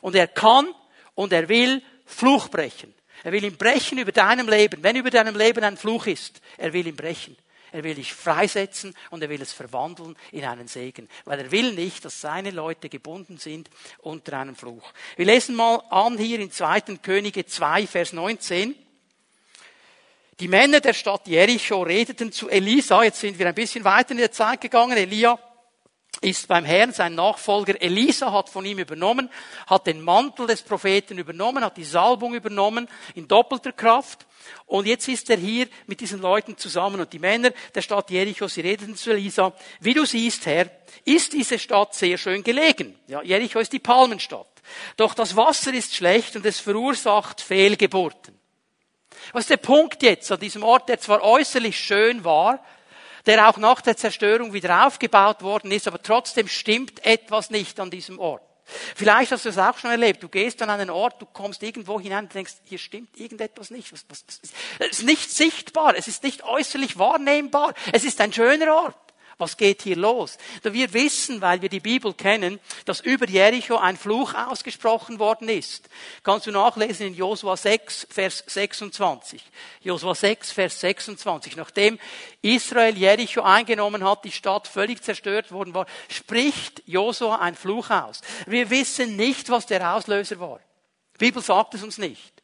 Speaker 1: Und er kann und er will Fluch brechen. Er will ihn brechen über deinem Leben. Wenn über deinem Leben ein Fluch ist, er will ihn brechen. Er will dich freisetzen und er will es verwandeln in einen Segen. Weil er will nicht, dass seine Leute gebunden sind unter einem Fluch. Wir lesen mal an hier in 2. Könige 2, Vers 19. Die Männer der Stadt Jericho redeten zu Elisa. Jetzt sind wir ein bisschen weiter in der Zeit gegangen. Elia ist beim Herrn, sein Nachfolger Elisa hat von ihm übernommen, hat den Mantel des Propheten übernommen, hat die Salbung übernommen in doppelter Kraft. Und jetzt ist er hier mit diesen Leuten zusammen und die Männer der Stadt Jericho, sie reden zu Elisa, wie du siehst, Herr, ist diese Stadt sehr schön gelegen. Ja, Jericho ist die Palmenstadt. Doch das Wasser ist schlecht und es verursacht Fehlgeburten. Was ist der Punkt jetzt an diesem Ort, der zwar äußerlich schön war, der auch nach der Zerstörung wieder aufgebaut worden ist, aber trotzdem stimmt etwas nicht an diesem Ort. Vielleicht hast du es auch schon erlebt. Du gehst an einen Ort, du kommst irgendwo hinein und denkst, hier stimmt irgendetwas nicht. Es ist nicht sichtbar, es ist nicht äußerlich wahrnehmbar. Es ist ein schöner Ort. Was geht hier los? Wir wissen, weil wir die Bibel kennen, dass über Jericho ein Fluch ausgesprochen worden ist. Kannst du nachlesen in Josua 6, Vers 26. Josua 6, Vers 26. Nachdem Israel Jericho eingenommen hat, die Stadt völlig zerstört worden war, spricht Josua ein Fluch aus. Wir wissen nicht, was der Auslöser war. Die Bibel sagt es uns nicht.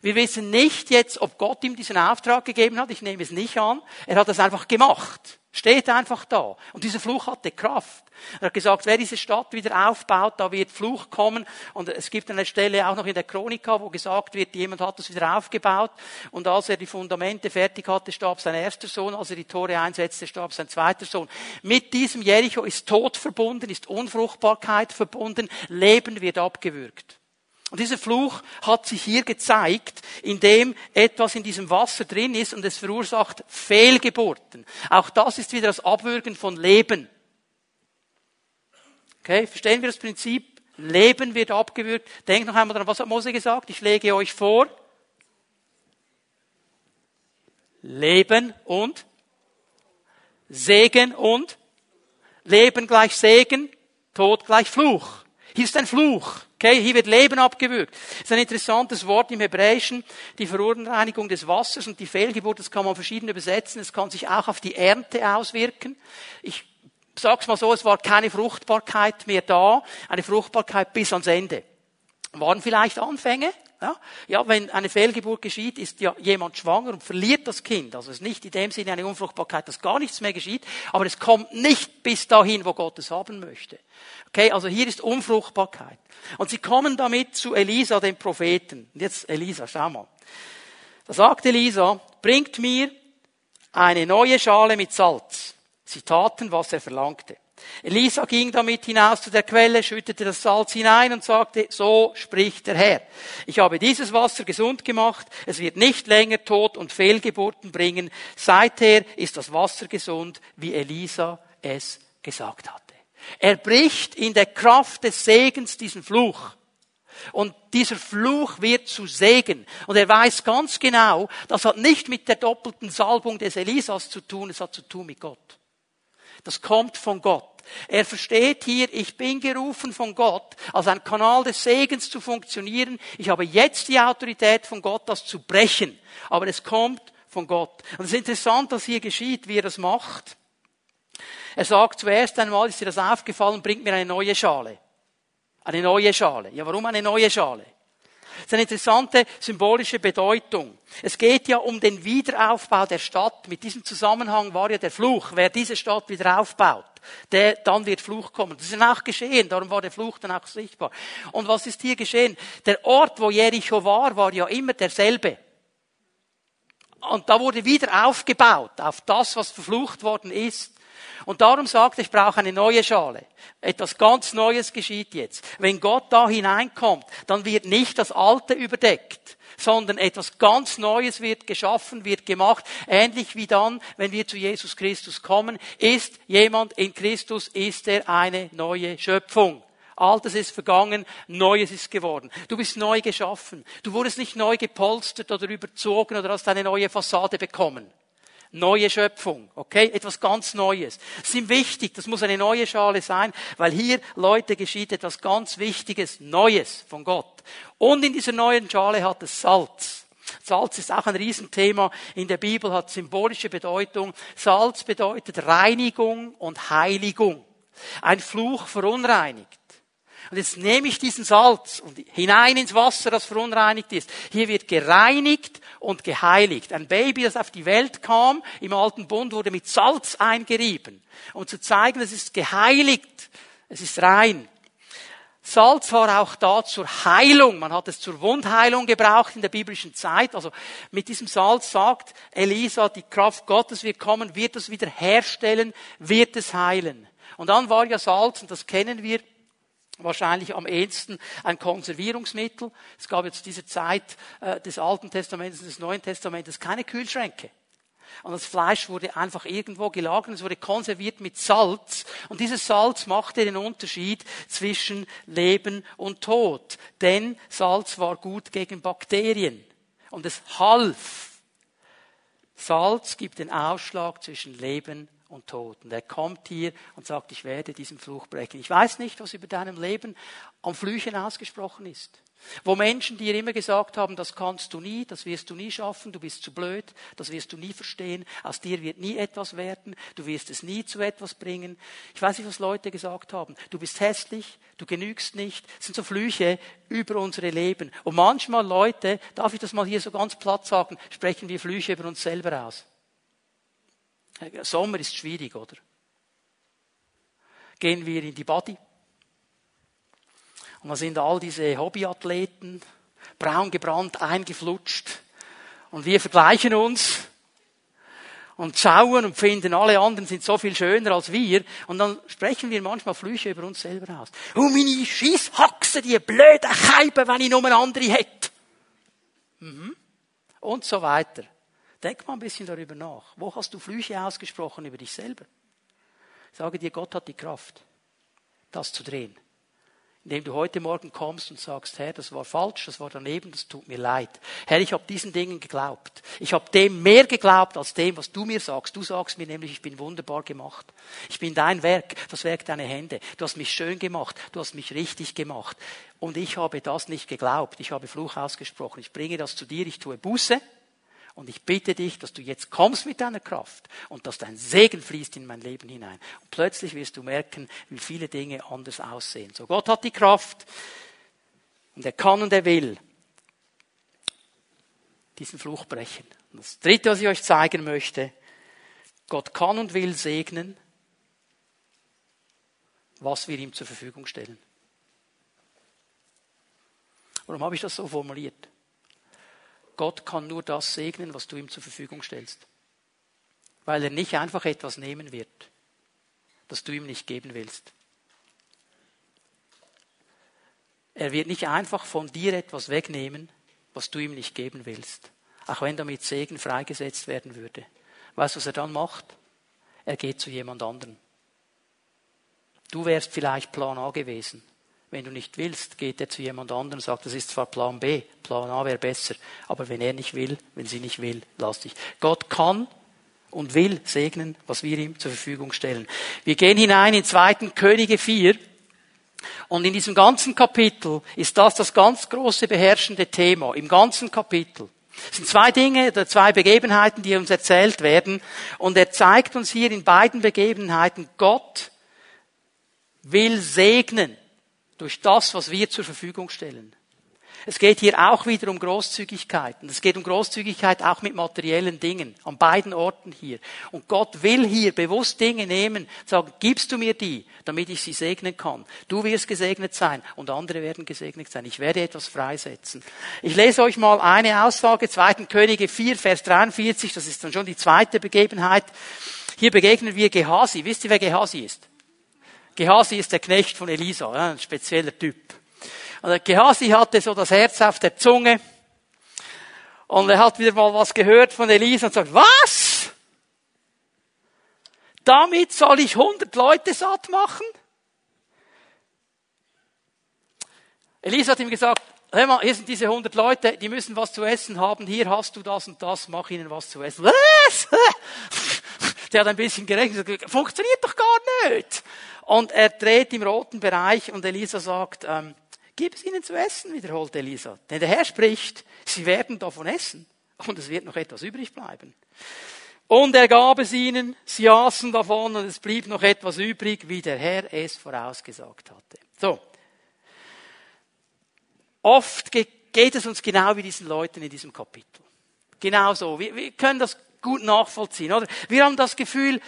Speaker 1: Wir wissen nicht jetzt, ob Gott ihm diesen Auftrag gegeben hat. Ich nehme es nicht an. Er hat es einfach gemacht. Steht einfach da. Und dieser Fluch hatte Kraft. Er hat gesagt, wer diese Stadt wieder aufbaut, da wird Fluch kommen. Und es gibt eine Stelle auch noch in der Chronika, wo gesagt wird, jemand hat das wieder aufgebaut. Und als er die Fundamente fertig hatte, starb sein erster Sohn. Als er die Tore einsetzte, starb sein zweiter Sohn. Mit diesem Jericho ist Tod verbunden, ist Unfruchtbarkeit verbunden. Leben wird abgewürgt. Und dieser Fluch hat sich hier gezeigt, indem etwas in diesem Wasser drin ist und es verursacht Fehlgeburten. Auch das ist wieder das Abwürgen von Leben. Okay, verstehen wir das Prinzip? Leben wird abgewürgt. Denkt noch einmal daran, was hat Mose gesagt? Ich lege euch vor. Leben und Segen und Leben gleich Segen, Tod gleich Fluch. Hier ist ein Fluch. Okay, hier wird Leben abgewürgt. Das ist ein interessantes Wort im Hebräischen, die Verunreinigung des Wassers und die Fehlgeburt, das kann man verschieden übersetzen. Es kann sich auch auf die Ernte auswirken. Ich sag's mal so, es war keine Fruchtbarkeit mehr da, eine Fruchtbarkeit bis ans Ende. Waren vielleicht Anfänge? Ja, ja, wenn eine Fehlgeburt geschieht, ist ja jemand schwanger und verliert das Kind. Also es ist nicht in dem Sinne eine Unfruchtbarkeit, dass gar nichts mehr geschieht, aber es kommt nicht bis dahin, wo Gott es haben möchte. Okay, also hier ist Unfruchtbarkeit. Und sie kommen damit zu Elisa, dem Propheten. Und jetzt Elisa, schau mal. Da sagt Elisa, bringt mir eine neue Schale mit Salz. Sie taten, was er verlangte. Elisa ging damit hinaus zu der Quelle, schüttete das Salz hinein und sagte, so spricht der Herr. Ich habe dieses Wasser gesund gemacht, es wird nicht länger Tod und Fehlgeburten bringen. Seither ist das Wasser gesund, wie Elisa es gesagt hatte. Er bricht in der Kraft des Segens diesen Fluch. Und dieser Fluch wird zu Segen. Und er weiß ganz genau, das hat nicht mit der doppelten Salbung des Elisas zu tun, es hat zu tun mit Gott. Das kommt von Gott. Er versteht hier, ich bin gerufen von Gott, als ein Kanal des Segens zu funktionieren. Ich habe jetzt die Autorität von Gott, das zu brechen. Aber es kommt von Gott. Und es ist interessant, was hier geschieht, wie er das macht. Er sagt zuerst einmal, ist dir das aufgefallen, bringt mir eine neue Schale. Eine neue Schale. Ja, warum eine neue Schale? Das ist eine interessante symbolische Bedeutung. Es geht ja um den Wiederaufbau der Stadt. Mit diesem Zusammenhang war ja der Fluch. Wer diese Stadt wieder aufbaut, der, dann wird Fluch kommen. Das ist dann auch geschehen. Darum war der Fluch dann auch sichtbar. Und was ist hier geschehen? Der Ort, wo Jericho war, war ja immer derselbe. Und da wurde wieder aufgebaut auf das, was verflucht worden ist. Und darum sagt er, ich brauche eine neue Schale. Etwas ganz Neues geschieht jetzt. Wenn Gott da hineinkommt, dann wird nicht das Alte überdeckt, sondern etwas ganz Neues wird geschaffen, wird gemacht. Ähnlich wie dann, wenn wir zu Jesus Christus kommen, ist jemand in Christus, ist er eine neue Schöpfung. Altes ist vergangen, Neues ist geworden. Du bist neu geschaffen. Du wurdest nicht neu gepolstert oder überzogen oder hast eine neue Fassade bekommen neue Schöpfung, okay? Etwas ganz Neues. Das ist wichtig, das muss eine neue Schale sein, weil hier, Leute, geschieht etwas ganz Wichtiges, Neues von Gott. Und in dieser neuen Schale hat es Salz. Salz ist auch ein Riesenthema in der Bibel, hat symbolische Bedeutung. Salz bedeutet Reinigung und Heiligung. Ein Fluch verunreinigt. Und jetzt nehme ich diesen Salz und hinein ins Wasser, das verunreinigt ist. Hier wird gereinigt und geheiligt. Ein Baby, das auf die Welt kam, im alten Bund, wurde mit Salz eingerieben. Um zu zeigen, es ist geheiligt. Es ist rein. Salz war auch da zur Heilung. Man hat es zur Wundheilung gebraucht in der biblischen Zeit. Also mit diesem Salz sagt Elisa, die Kraft Gottes wird kommen, wird es wieder herstellen, wird es heilen. Und dann war ja Salz, und das kennen wir, wahrscheinlich am ehesten ein Konservierungsmittel. Es gab jetzt diese Zeit äh, des Alten Testaments und des Neuen Testamentes keine Kühlschränke. Und das Fleisch wurde einfach irgendwo gelagert, es wurde konserviert mit Salz. Und dieses Salz machte den Unterschied zwischen Leben und Tod. Denn Salz war gut gegen Bakterien. Und es half. Salz gibt den Ausschlag zwischen Leben und Tod. Und er kommt hier und sagt, ich werde diesen Fluch brechen. Ich weiß nicht, was über deinem Leben am Flüchen ausgesprochen ist. Wo Menschen dir immer gesagt haben, das kannst du nie, das wirst du nie schaffen, du bist zu blöd, das wirst du nie verstehen, aus dir wird nie etwas werden, du wirst es nie zu etwas bringen. Ich weiß nicht, was Leute gesagt haben. Du bist hässlich, du genügst nicht. Das sind so Flüche über unsere Leben. Und manchmal Leute, darf ich das mal hier so ganz platt sagen, sprechen wir Flüche über uns selber aus. Sommer ist schwierig, oder? Gehen wir in die Body. Und da sind all diese Hobbyathleten, braun gebrannt, eingeflutscht. Und wir vergleichen uns und schauen und finden, alle anderen sind so viel schöner als wir. Und dann sprechen wir manchmal Flüche über uns selber aus. Oh, meine Schisshaxe, die blöde Scheibe, wenn ich nur eine andere hätte. Mhm. Und so weiter. Denk mal ein bisschen darüber nach. Wo hast du Flüche ausgesprochen über dich selber? Sage dir, Gott hat die Kraft, das zu drehen. Indem du heute Morgen kommst und sagst, Herr, das war falsch, das war daneben, das tut mir leid. Herr, ich habe diesen Dingen geglaubt. Ich habe dem mehr geglaubt als dem, was du mir sagst. Du sagst mir nämlich, ich bin wunderbar gemacht. Ich bin dein Werk, das Werk deiner Hände. Du hast mich schön gemacht, du hast mich richtig gemacht. Und ich habe das nicht geglaubt. Ich habe Fluch ausgesprochen. Ich bringe das zu dir, ich tue Buße und ich bitte dich, dass du jetzt kommst mit deiner Kraft und dass dein Segen fließt in mein Leben hinein. Und plötzlich wirst du merken, wie viele Dinge anders aussehen. So, Gott hat die Kraft und er kann und er will diesen Fluch brechen. Und das dritte, was ich euch zeigen möchte, Gott kann und will segnen, was wir ihm zur Verfügung stellen. Warum habe ich das so formuliert? Gott kann nur das segnen, was du ihm zur Verfügung stellst. Weil er nicht einfach etwas nehmen wird, das du ihm nicht geben willst. Er wird nicht einfach von dir etwas wegnehmen, was du ihm nicht geben willst. Auch wenn damit Segen freigesetzt werden würde. Weißt du, was er dann macht? Er geht zu jemand anderem. Du wärst vielleicht Plan A gewesen. Wenn du nicht willst, geht er zu jemand anderem und sagt, das ist zwar Plan B, Plan A wäre besser, aber wenn er nicht will, wenn sie nicht will, lass dich. Gott kann und will segnen, was wir ihm zur Verfügung stellen. Wir gehen hinein in 2. Könige 4 und in diesem ganzen Kapitel ist das das ganz große beherrschende Thema, im ganzen Kapitel. Es sind zwei Dinge oder zwei Begebenheiten, die uns erzählt werden und er zeigt uns hier in beiden Begebenheiten, Gott will segnen durch das, was wir zur Verfügung stellen. Es geht hier auch wieder um Großzügigkeit. Und es geht um Großzügigkeit auch mit materiellen Dingen. An beiden Orten hier. Und Gott will hier bewusst Dinge nehmen, sagen, gibst du mir die, damit ich sie segnen kann. Du wirst gesegnet sein und andere werden gesegnet sein. Ich werde etwas freisetzen. Ich lese euch mal eine Aussage, 2. Könige 4, Vers 43. Das ist dann schon die zweite Begebenheit. Hier begegnen wir Gehasi. Wisst ihr, wer Gehasi ist? Gehasi ist der Knecht von Elisa, ein spezieller Typ. Und Gehasi hatte so das Herz auf der Zunge. Und er hat wieder mal was gehört von Elisa und sagt, was? Damit soll ich 100 Leute satt machen? Elisa hat ihm gesagt, hör mal, hier sind diese 100 Leute, die müssen was zu essen haben, hier hast du das und das, mach ihnen was zu essen. Was? Der hat ein bisschen gerechnet, funktioniert doch gar nicht. Und er dreht im roten Bereich und Elisa sagt, ähm, gib es ihnen zu essen, wiederholt Elisa. Denn der Herr spricht, sie werden davon essen und es wird noch etwas übrig bleiben. Und er gab es ihnen, sie aßen davon und es blieb noch etwas übrig, wie der Herr es vorausgesagt hatte. So. Oft geht es uns genau wie diesen Leuten in diesem Kapitel. Genau so. Wir, wir können das gut nachvollziehen, oder? Wir haben das Gefühl,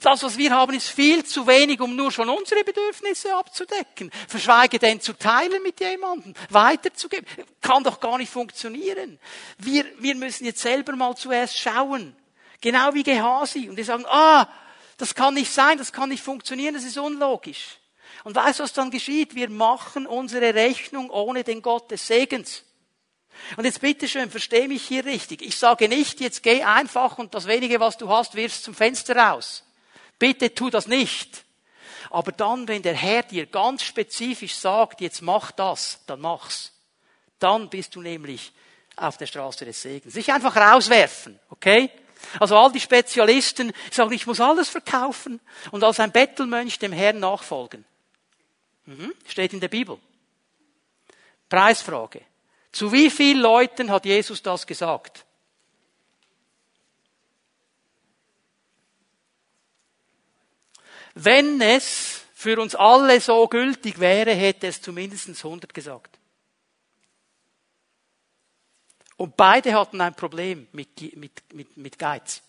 Speaker 1: das, was wir haben, ist viel zu wenig, um nur schon unsere Bedürfnisse abzudecken. Verschweige denn zu teilen mit jemandem, weiterzugeben. Kann doch gar nicht funktionieren. Wir, wir müssen jetzt selber mal zuerst schauen. Genau wie Gehasi. Und wir sagen, ah, das kann nicht sein, das kann nicht funktionieren, das ist unlogisch. Und weißt du, was dann geschieht? Wir machen unsere Rechnung ohne den Gott des Segens. Und jetzt bitteschön, versteh mich hier richtig. Ich sage nicht, jetzt geh einfach und das wenige, was du hast, wirfst zum Fenster raus. Bitte tu das nicht. Aber dann, wenn der Herr dir ganz spezifisch sagt, jetzt mach das, dann mach's. Dann bist du nämlich auf der Straße des Segens. Nicht einfach rauswerfen, okay? Also all die Spezialisten sagen, ich muss alles verkaufen und als ein Bettelmönch dem Herrn nachfolgen. Mhm. Steht in der Bibel. Preisfrage. Zu wie vielen Leuten hat Jesus das gesagt? Wenn es für uns alle so gültig wäre, hätte es zumindest 100 gesagt. Und beide hatten ein Problem mit, mit, mit, mit Geiz.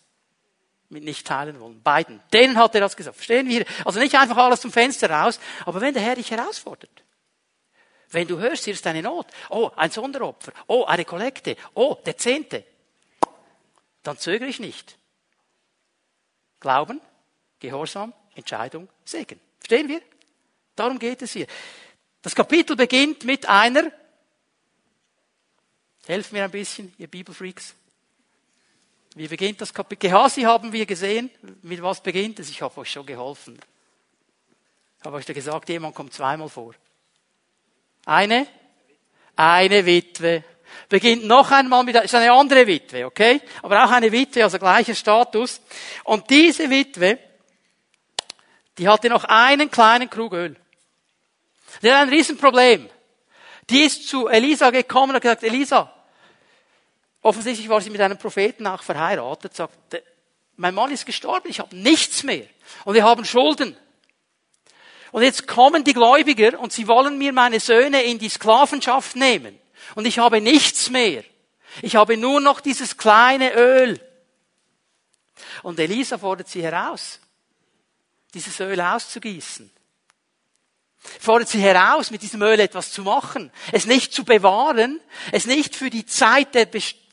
Speaker 1: Mit nicht teilen wollen. Beiden. Denen hat er das gesagt. Verstehen wir? Also nicht einfach alles zum Fenster raus, aber wenn der Herr dich herausfordert. Wenn du hörst, hier ist eine Not. Oh, ein Sonderopfer. Oh, eine Kollekte. Oh, der Zehnte. Dann zögere ich nicht. Glauben, Gehorsam, Entscheidung, Segen. Verstehen wir? Darum geht es hier. Das Kapitel beginnt mit einer, helft mir ein bisschen, ihr Bibelfreaks. Wie beginnt das Kapitel? Gehasi haben wir gesehen. Mit was beginnt es? Ich habe euch schon geholfen. Ich habe euch da gesagt, jemand kommt zweimal vor. Eine? Eine Witwe. Beginnt noch einmal mit, ist eine andere Witwe, okay? Aber auch eine Witwe, also gleicher Status. Und diese Witwe, die hatte noch einen kleinen Krug Öl. Die hat ein Riesenproblem. Die ist zu Elisa gekommen und hat gesagt, Elisa, offensichtlich war sie mit einem Propheten auch verheiratet, sagt, mein Mann ist gestorben, ich habe nichts mehr. Und wir haben Schulden. Und jetzt kommen die Gläubiger und sie wollen mir meine Söhne in die Sklavenschaft nehmen. Und ich habe nichts mehr. Ich habe nur noch dieses kleine Öl. Und Elisa fordert sie heraus, dieses Öl auszugießen. Fordert sie heraus, mit diesem Öl etwas zu machen. Es nicht zu bewahren, es nicht für die Zeit der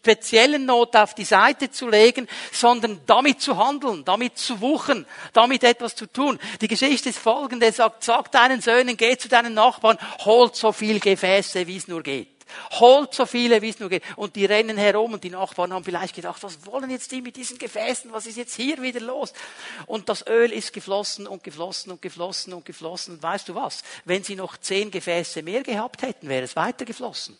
Speaker 1: speziellen Not auf die Seite zu legen, sondern damit zu handeln, damit zu wuchen, damit etwas zu tun. Die Geschichte ist folgende, sagt, sag deinen Söhnen, geh zu deinen Nachbarn, holt so viel Gefäße, wie es nur geht. Holt so viele, wie es nur geht. Und die rennen herum und die Nachbarn haben vielleicht gedacht, was wollen jetzt die mit diesen Gefäßen? Was ist jetzt hier wieder los? Und das Öl ist geflossen und geflossen und geflossen und geflossen. Und weißt du was? Wenn sie noch zehn Gefäße mehr gehabt hätten, wäre es weiter geflossen.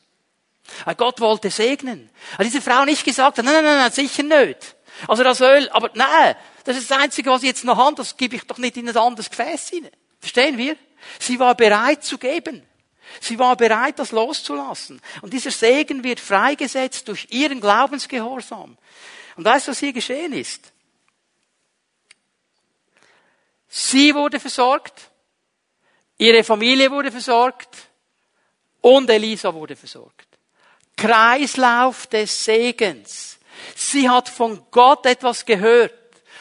Speaker 1: Gott wollte segnen. Hat diese Frau nicht gesagt, nein, nein, nein, nein sicher nicht. Also das Öl, aber nein, das ist das Einzige, was ich jetzt noch habe, das gebe ich doch nicht in ein anderes Gefäß hinein. Verstehen wir? Sie war bereit zu geben. Sie war bereit, das loszulassen. Und dieser Segen wird freigesetzt durch ihren Glaubensgehorsam. Und weißt du, was hier geschehen ist? Sie wurde versorgt, ihre Familie wurde versorgt und Elisa wurde versorgt. Kreislauf des Segens. Sie hat von Gott etwas gehört.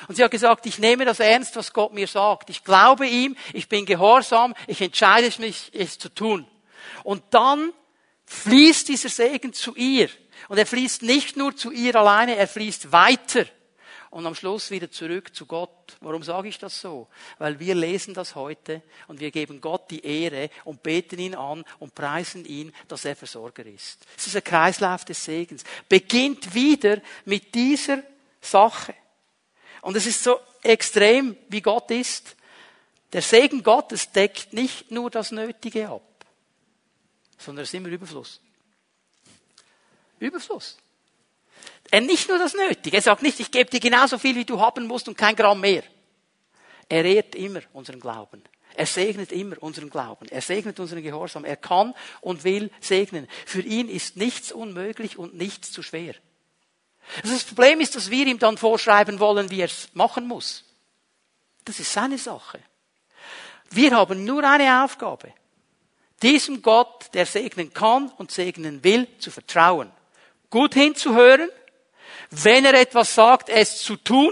Speaker 1: Und sie hat gesagt, ich nehme das ernst, was Gott mir sagt. Ich glaube ihm, ich bin gehorsam, ich entscheide mich, es zu tun. Und dann fließt dieser Segen zu ihr. Und er fließt nicht nur zu ihr alleine, er fließt weiter und am Schluss wieder zurück zu Gott. Warum sage ich das so? Weil wir lesen das heute und wir geben Gott die Ehre und beten ihn an und preisen ihn, dass er Versorger ist. Es ist ein Kreislauf des Segens. Beginnt wieder mit dieser Sache. Und es ist so extrem, wie Gott ist. Der Segen Gottes deckt nicht nur das Nötige ab, sondern es ist immer Überfluss. Überfluss. Er nicht nur das Nötige. Er sagt nicht, ich gebe dir genauso viel, wie du haben musst und kein Gramm mehr. Er ehrt immer unseren Glauben. Er segnet immer unseren Glauben. Er segnet unseren Gehorsam. Er kann und will segnen. Für ihn ist nichts unmöglich und nichts zu schwer. Das Problem ist, dass wir ihm dann vorschreiben wollen, wie er es machen muss. Das ist seine Sache. Wir haben nur eine Aufgabe. Diesem Gott, der segnen kann und segnen will, zu vertrauen. Gut hinzuhören, wenn er etwas sagt, es zu tun,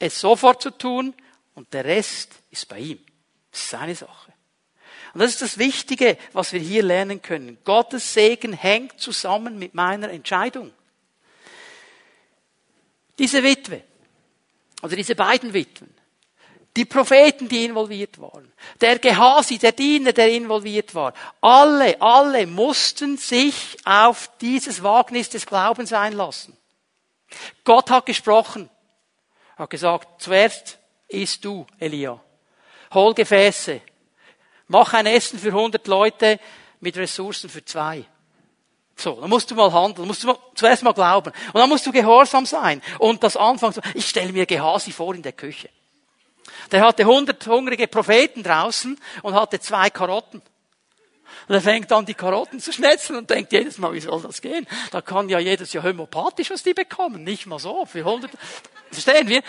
Speaker 1: es sofort zu tun und der Rest ist bei ihm. Das ist seine Sache. Und das ist das Wichtige, was wir hier lernen können. Gottes Segen hängt zusammen mit meiner Entscheidung. Diese Witwe, oder diese beiden Witwen, die Propheten, die involviert waren, der Gehasi, der Diener, der involviert war, alle, alle mussten sich auf dieses Wagnis des Glaubens einlassen. Gott hat gesprochen, hat gesagt, zuerst isst du, Elia. Hol Gefäße. Mach ein Essen für 100 Leute mit Ressourcen für zwei. So, dann musst du mal handeln, musst du mal, zuerst mal glauben. Und dann musst du gehorsam sein. Und das Anfang, ich stelle mir Gehasi vor in der Küche. Der hatte 100 hungrige Propheten draußen und hatte zwei Karotten. Und er fängt an, die Karotten zu schnetzeln und denkt jedes Mal, wie soll das gehen? Da kann ja jedes Jahr homopathisch, was die bekommen. Nicht mal so, für 100. Verstehen wir?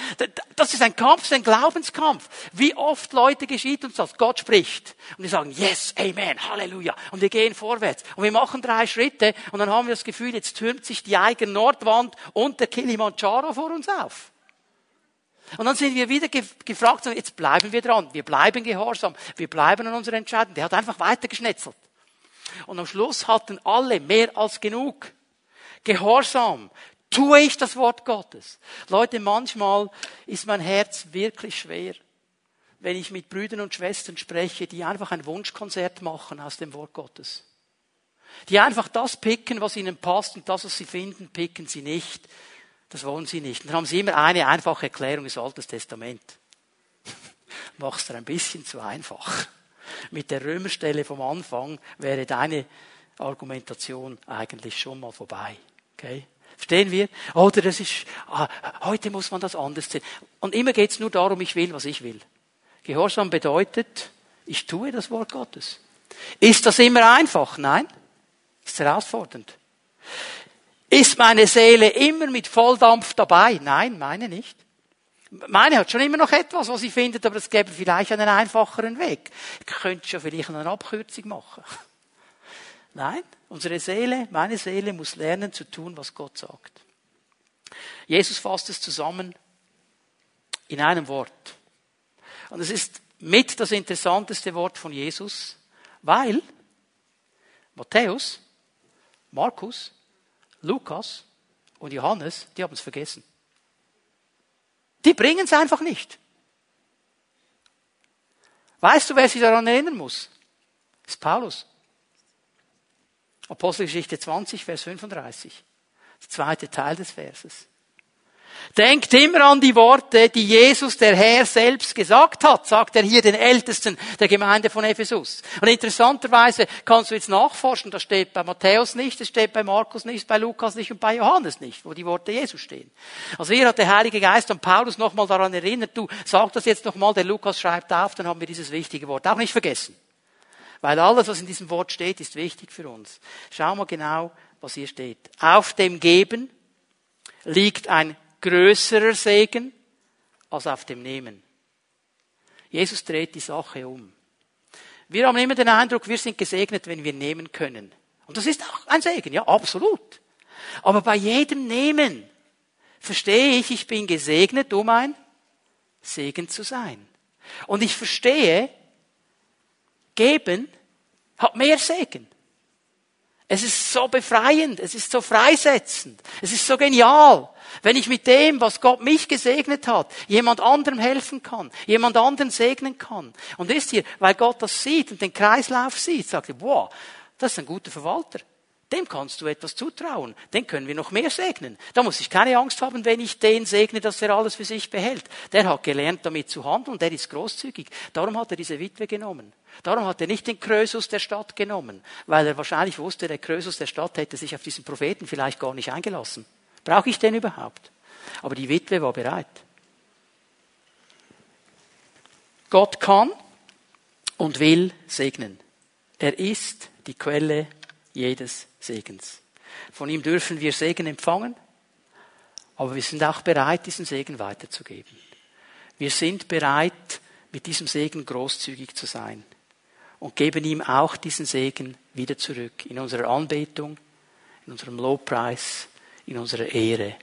Speaker 1: Das ist ein Kampf, ein Glaubenskampf. Wie oft Leute geschieht uns das? Gott spricht. Und wir sagen, yes, amen, Halleluja. Und wir gehen vorwärts. Und wir machen drei Schritte und dann haben wir das Gefühl, jetzt türmt sich die eigene Nordwand und der Kilimanjaro vor uns auf. Und dann sind wir wieder gefragt, jetzt bleiben wir dran, wir bleiben gehorsam, wir bleiben an unserer Entscheidung. Der hat einfach weitergeschnetzelt. Und am Schluss hatten alle mehr als genug. Gehorsam. Tue ich das Wort Gottes? Leute, manchmal ist mein Herz wirklich schwer, wenn ich mit Brüdern und Schwestern spreche, die einfach ein Wunschkonzert machen aus dem Wort Gottes. Die einfach das picken, was ihnen passt und das, was sie finden, picken sie nicht. Das wollen sie nicht. Und dann haben sie immer eine einfache Erklärung des Altes Testament. Machst du ein bisschen zu einfach. Mit der Römerstelle vom Anfang wäre deine Argumentation eigentlich schon mal vorbei. Okay? Verstehen wir? Oder das ist, ah, heute muss man das anders sehen. Und immer geht es nur darum, ich will, was ich will. Gehorsam bedeutet, ich tue das Wort Gottes. Ist das immer einfach? Nein. Ist herausfordernd. Ist meine Seele immer mit Volldampf dabei? Nein, meine nicht. Meine hat schon immer noch etwas, was sie findet, aber es gäbe vielleicht einen einfacheren Weg. Ich könnte schon vielleicht eine Abkürzung machen. Nein, unsere Seele, meine Seele muss lernen zu tun, was Gott sagt. Jesus fasst es zusammen in einem Wort. Und es ist mit das interessanteste Wort von Jesus, weil Matthäus, Markus, Lukas und Johannes, die haben es vergessen. Die bringen es einfach nicht. Weißt du, wer sich daran erinnern muss? Das ist Paulus. Apostelgeschichte 20, Vers 35. Der zweite Teil des Verses. Denkt immer an die Worte, die Jesus, der Herr, selbst gesagt hat, sagt er hier den Ältesten der Gemeinde von Ephesus. Und interessanterweise kannst du jetzt nachforschen, das steht bei Matthäus nicht, das steht bei Markus nicht, bei Lukas nicht und bei Johannes nicht, wo die Worte Jesus stehen. Also hier hat der Heilige Geist an Paulus nochmal daran erinnert, du sag das jetzt nochmal, der Lukas schreibt auf, dann haben wir dieses wichtige Wort auch nicht vergessen. Weil alles, was in diesem Wort steht, ist wichtig für uns. Schau mal genau, was hier steht. Auf dem Geben liegt ein größerer Segen als auf dem Nehmen. Jesus dreht die Sache um. Wir haben immer den Eindruck, wir sind gesegnet, wenn wir nehmen können. Und das ist auch ein Segen, ja, absolut. Aber bei jedem Nehmen verstehe ich, ich bin gesegnet, um ein Segen zu sein. Und ich verstehe, geben hat mehr Segen. Es ist so befreiend, es ist so freisetzend, es ist so genial, wenn ich mit dem, was Gott mich gesegnet hat, jemand anderem helfen kann, jemand anderen segnen kann. Und ist hier, weil Gott das sieht und den Kreislauf sieht, sagt er, wow, das ist ein guter Verwalter. Dem kannst du etwas zutrauen. Den können wir noch mehr segnen. Da muss ich keine Angst haben, wenn ich den segne, dass er alles für sich behält. Der hat gelernt, damit zu handeln der ist großzügig. Darum hat er diese Witwe genommen. Darum hat er nicht den Krösus der Stadt genommen, weil er wahrscheinlich wusste, der Krösus der Stadt hätte sich auf diesen Propheten vielleicht gar nicht eingelassen. Brauche ich den überhaupt? Aber die Witwe war bereit. Gott kann und will segnen. Er ist die Quelle jedes Segens. Von ihm dürfen wir Segen empfangen, aber wir sind auch bereit, diesen Segen weiterzugeben. Wir sind bereit, mit diesem Segen großzügig zu sein und geben ihm auch diesen Segen wieder zurück in unserer Anbetung, in unserem Lobpreis, in unserer Ehre.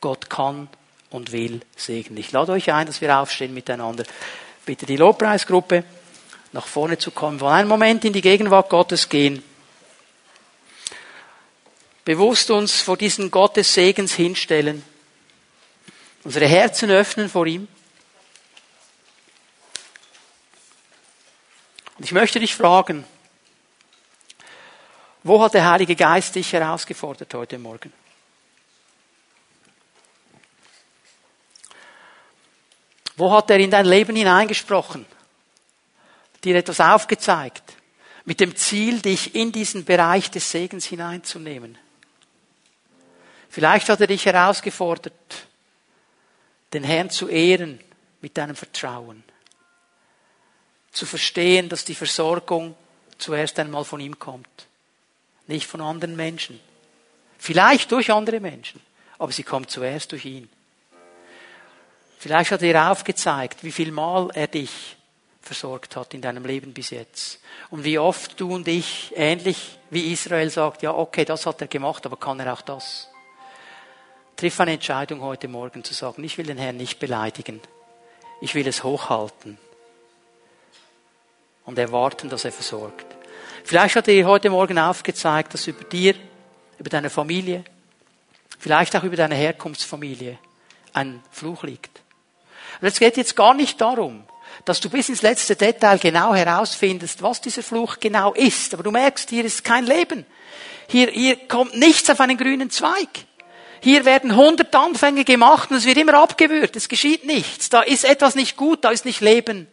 Speaker 1: Gott kann und will segnen. Ich lade euch ein, dass wir aufstehen miteinander. Bitte die Lobpreisgruppe nach vorne zu kommen. Wollen einen Moment in die Gegenwart Gottes gehen. Bewusst uns vor diesen Gottes Segens hinstellen. Unsere Herzen öffnen vor ihm. Und ich möchte dich fragen, wo hat der Heilige Geist dich herausgefordert heute Morgen? Wo hat er in dein Leben hineingesprochen? Dir etwas aufgezeigt? Mit dem Ziel, dich in diesen Bereich des Segens hineinzunehmen. Vielleicht hat er dich herausgefordert, den Herrn zu ehren mit deinem Vertrauen. Zu verstehen, dass die Versorgung zuerst einmal von ihm kommt. Nicht von anderen Menschen. Vielleicht durch andere Menschen. Aber sie kommt zuerst durch ihn. Vielleicht hat er aufgezeigt, wie viel Mal er dich versorgt hat in deinem Leben bis jetzt. Und wie oft du und ich ähnlich wie Israel sagt, ja, okay, das hat er gemacht, aber kann er auch das? Triff eine Entscheidung heute Morgen zu sagen, ich will den Herrn nicht beleidigen. Ich will es hochhalten. Und erwarten, dass er versorgt. Vielleicht hat er heute Morgen aufgezeigt, dass über dir, über deine Familie, vielleicht auch über deine Herkunftsfamilie ein Fluch liegt. Und es geht jetzt gar nicht darum, dass du bis ins letzte Detail genau herausfindest, was dieser Fluch genau ist. Aber du merkst, hier ist kein Leben. Hier, hier kommt nichts auf einen grünen Zweig. Hier werden hundert Anfänge gemacht und es wird immer abgewürgt. Es geschieht nichts. Da ist etwas nicht gut, da ist nicht Leben.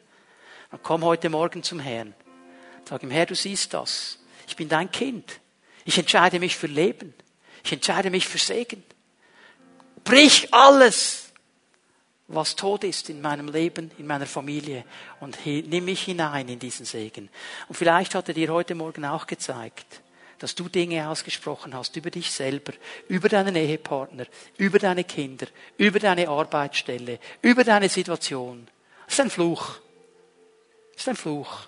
Speaker 1: Dann komm heute Morgen zum Herrn. Sag ihm, Herr, du siehst das. Ich bin dein Kind. Ich entscheide mich für Leben. Ich entscheide mich für Segen. Brich alles was tot ist in meinem Leben, in meiner Familie und nimm mich hinein in diesen Segen. Und vielleicht hat er dir heute Morgen auch gezeigt, dass du Dinge ausgesprochen hast über dich selber, über deinen Ehepartner, über deine Kinder, über deine Arbeitsstelle, über deine Situation. Das ist ein Fluch. Das ist ein Fluch.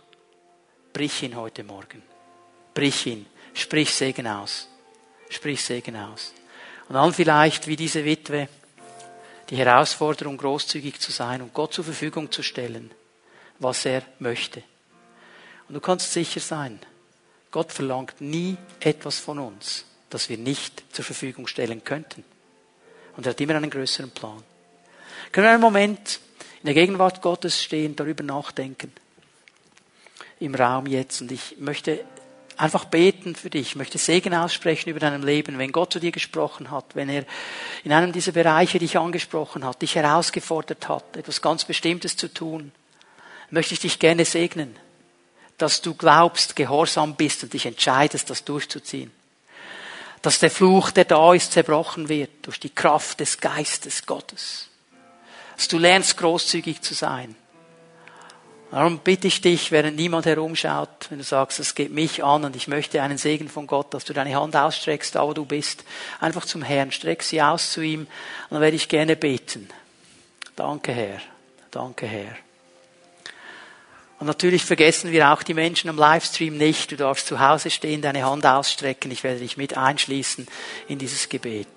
Speaker 1: Brich ihn heute Morgen. Brich ihn. Sprich Segen aus. Sprich Segen aus. Und dann vielleicht wie diese Witwe, die Herausforderung, großzügig zu sein und Gott zur Verfügung zu stellen, was er möchte. Und du kannst sicher sein, Gott verlangt nie etwas von uns, das wir nicht zur Verfügung stellen könnten. Und er hat immer einen größeren Plan. Können wir einen Moment in der Gegenwart Gottes stehen, darüber nachdenken? Im Raum jetzt. Und ich möchte einfach beten für dich, ich möchte Segen aussprechen über deinem Leben, wenn Gott zu dir gesprochen hat, wenn er in einem dieser Bereiche dich angesprochen hat, dich herausgefordert hat, etwas ganz Bestimmtes zu tun, möchte ich dich gerne segnen, dass du glaubst, gehorsam bist und dich entscheidest, das durchzuziehen. Dass der Fluch, der da ist, zerbrochen wird durch die Kraft des Geistes Gottes. Dass du lernst, großzügig zu sein Darum bitte ich dich, während niemand herumschaut, wenn du sagst, es geht mich an und ich möchte einen Segen von Gott, dass du deine Hand ausstreckst, da wo du bist, einfach zum Herrn, streck sie aus zu ihm und dann werde ich gerne beten. Danke Herr, danke Herr. Und natürlich vergessen wir auch die Menschen am Livestream nicht. Du darfst zu Hause stehen, deine Hand ausstrecken. Ich werde dich mit einschließen in dieses Gebet.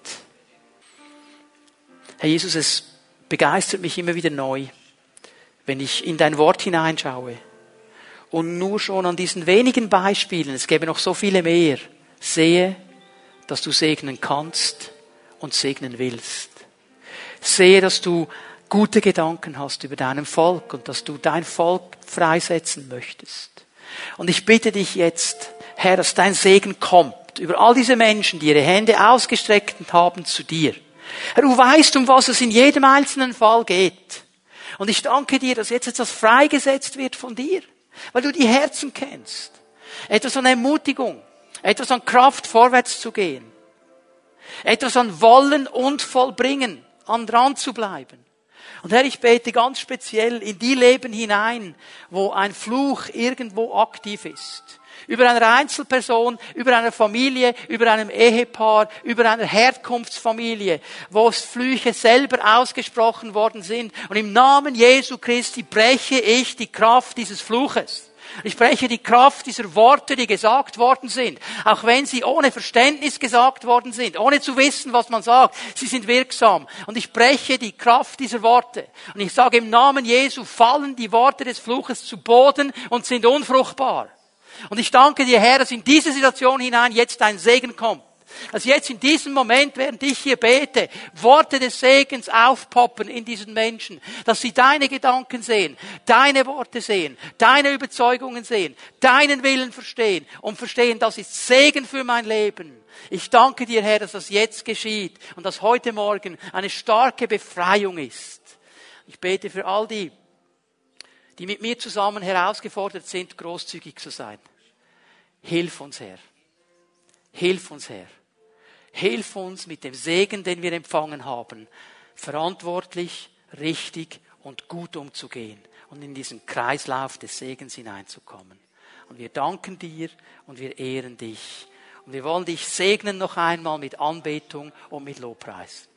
Speaker 1: Herr Jesus, es begeistert mich immer wieder neu wenn ich in dein Wort hineinschaue und nur schon an diesen wenigen Beispielen, es gäbe noch so viele mehr, sehe, dass du segnen kannst und segnen willst. Sehe, dass du gute Gedanken hast über deinem Volk und dass du dein Volk freisetzen möchtest. Und ich bitte dich jetzt, Herr, dass dein Segen kommt über all diese Menschen, die ihre Hände ausgestreckt haben zu dir. Herr, du weißt, um was es in jedem einzelnen Fall geht. Und ich danke dir, dass jetzt etwas freigesetzt wird von dir, weil du die Herzen kennst. Etwas an Ermutigung, etwas an Kraft vorwärts zu gehen. Etwas an Wollen und Vollbringen, an dran zu bleiben. Und Herr, ich bete ganz speziell in die Leben hinein, wo ein Fluch irgendwo aktiv ist. Über einer Einzelperson, über einer Familie, über einem Ehepaar, über einer Herkunftsfamilie, wo Flüche selber ausgesprochen worden sind. Und im Namen Jesu Christi breche ich die Kraft dieses Fluches. Ich spreche die Kraft dieser Worte, die gesagt worden sind, auch wenn sie ohne Verständnis gesagt worden sind, ohne zu wissen, was man sagt, sie sind wirksam. Und ich spreche die Kraft dieser Worte. Und ich sage im Namen Jesu fallen die Worte des Fluches zu Boden und sind unfruchtbar. Und ich danke dir, Herr, dass in diese Situation hinein jetzt ein Segen kommt. Dass jetzt in diesem Moment, während ich hier bete, Worte des Segens aufpoppen in diesen Menschen. Dass sie deine Gedanken sehen, deine Worte sehen, deine Überzeugungen sehen, deinen Willen verstehen und verstehen, das ist Segen für mein Leben. Ich danke dir, Herr, dass das jetzt geschieht und dass heute Morgen eine starke Befreiung ist. Ich bete für all die, die mit mir zusammen herausgefordert sind, großzügig zu sein. Hilf uns, Herr. Hilf uns, Herr. Hilf uns mit dem Segen, den wir empfangen haben, verantwortlich, richtig und gut umzugehen und in diesen Kreislauf des Segens hineinzukommen. Und wir danken dir und wir ehren dich. Und wir wollen dich segnen noch einmal mit Anbetung und mit Lobpreis.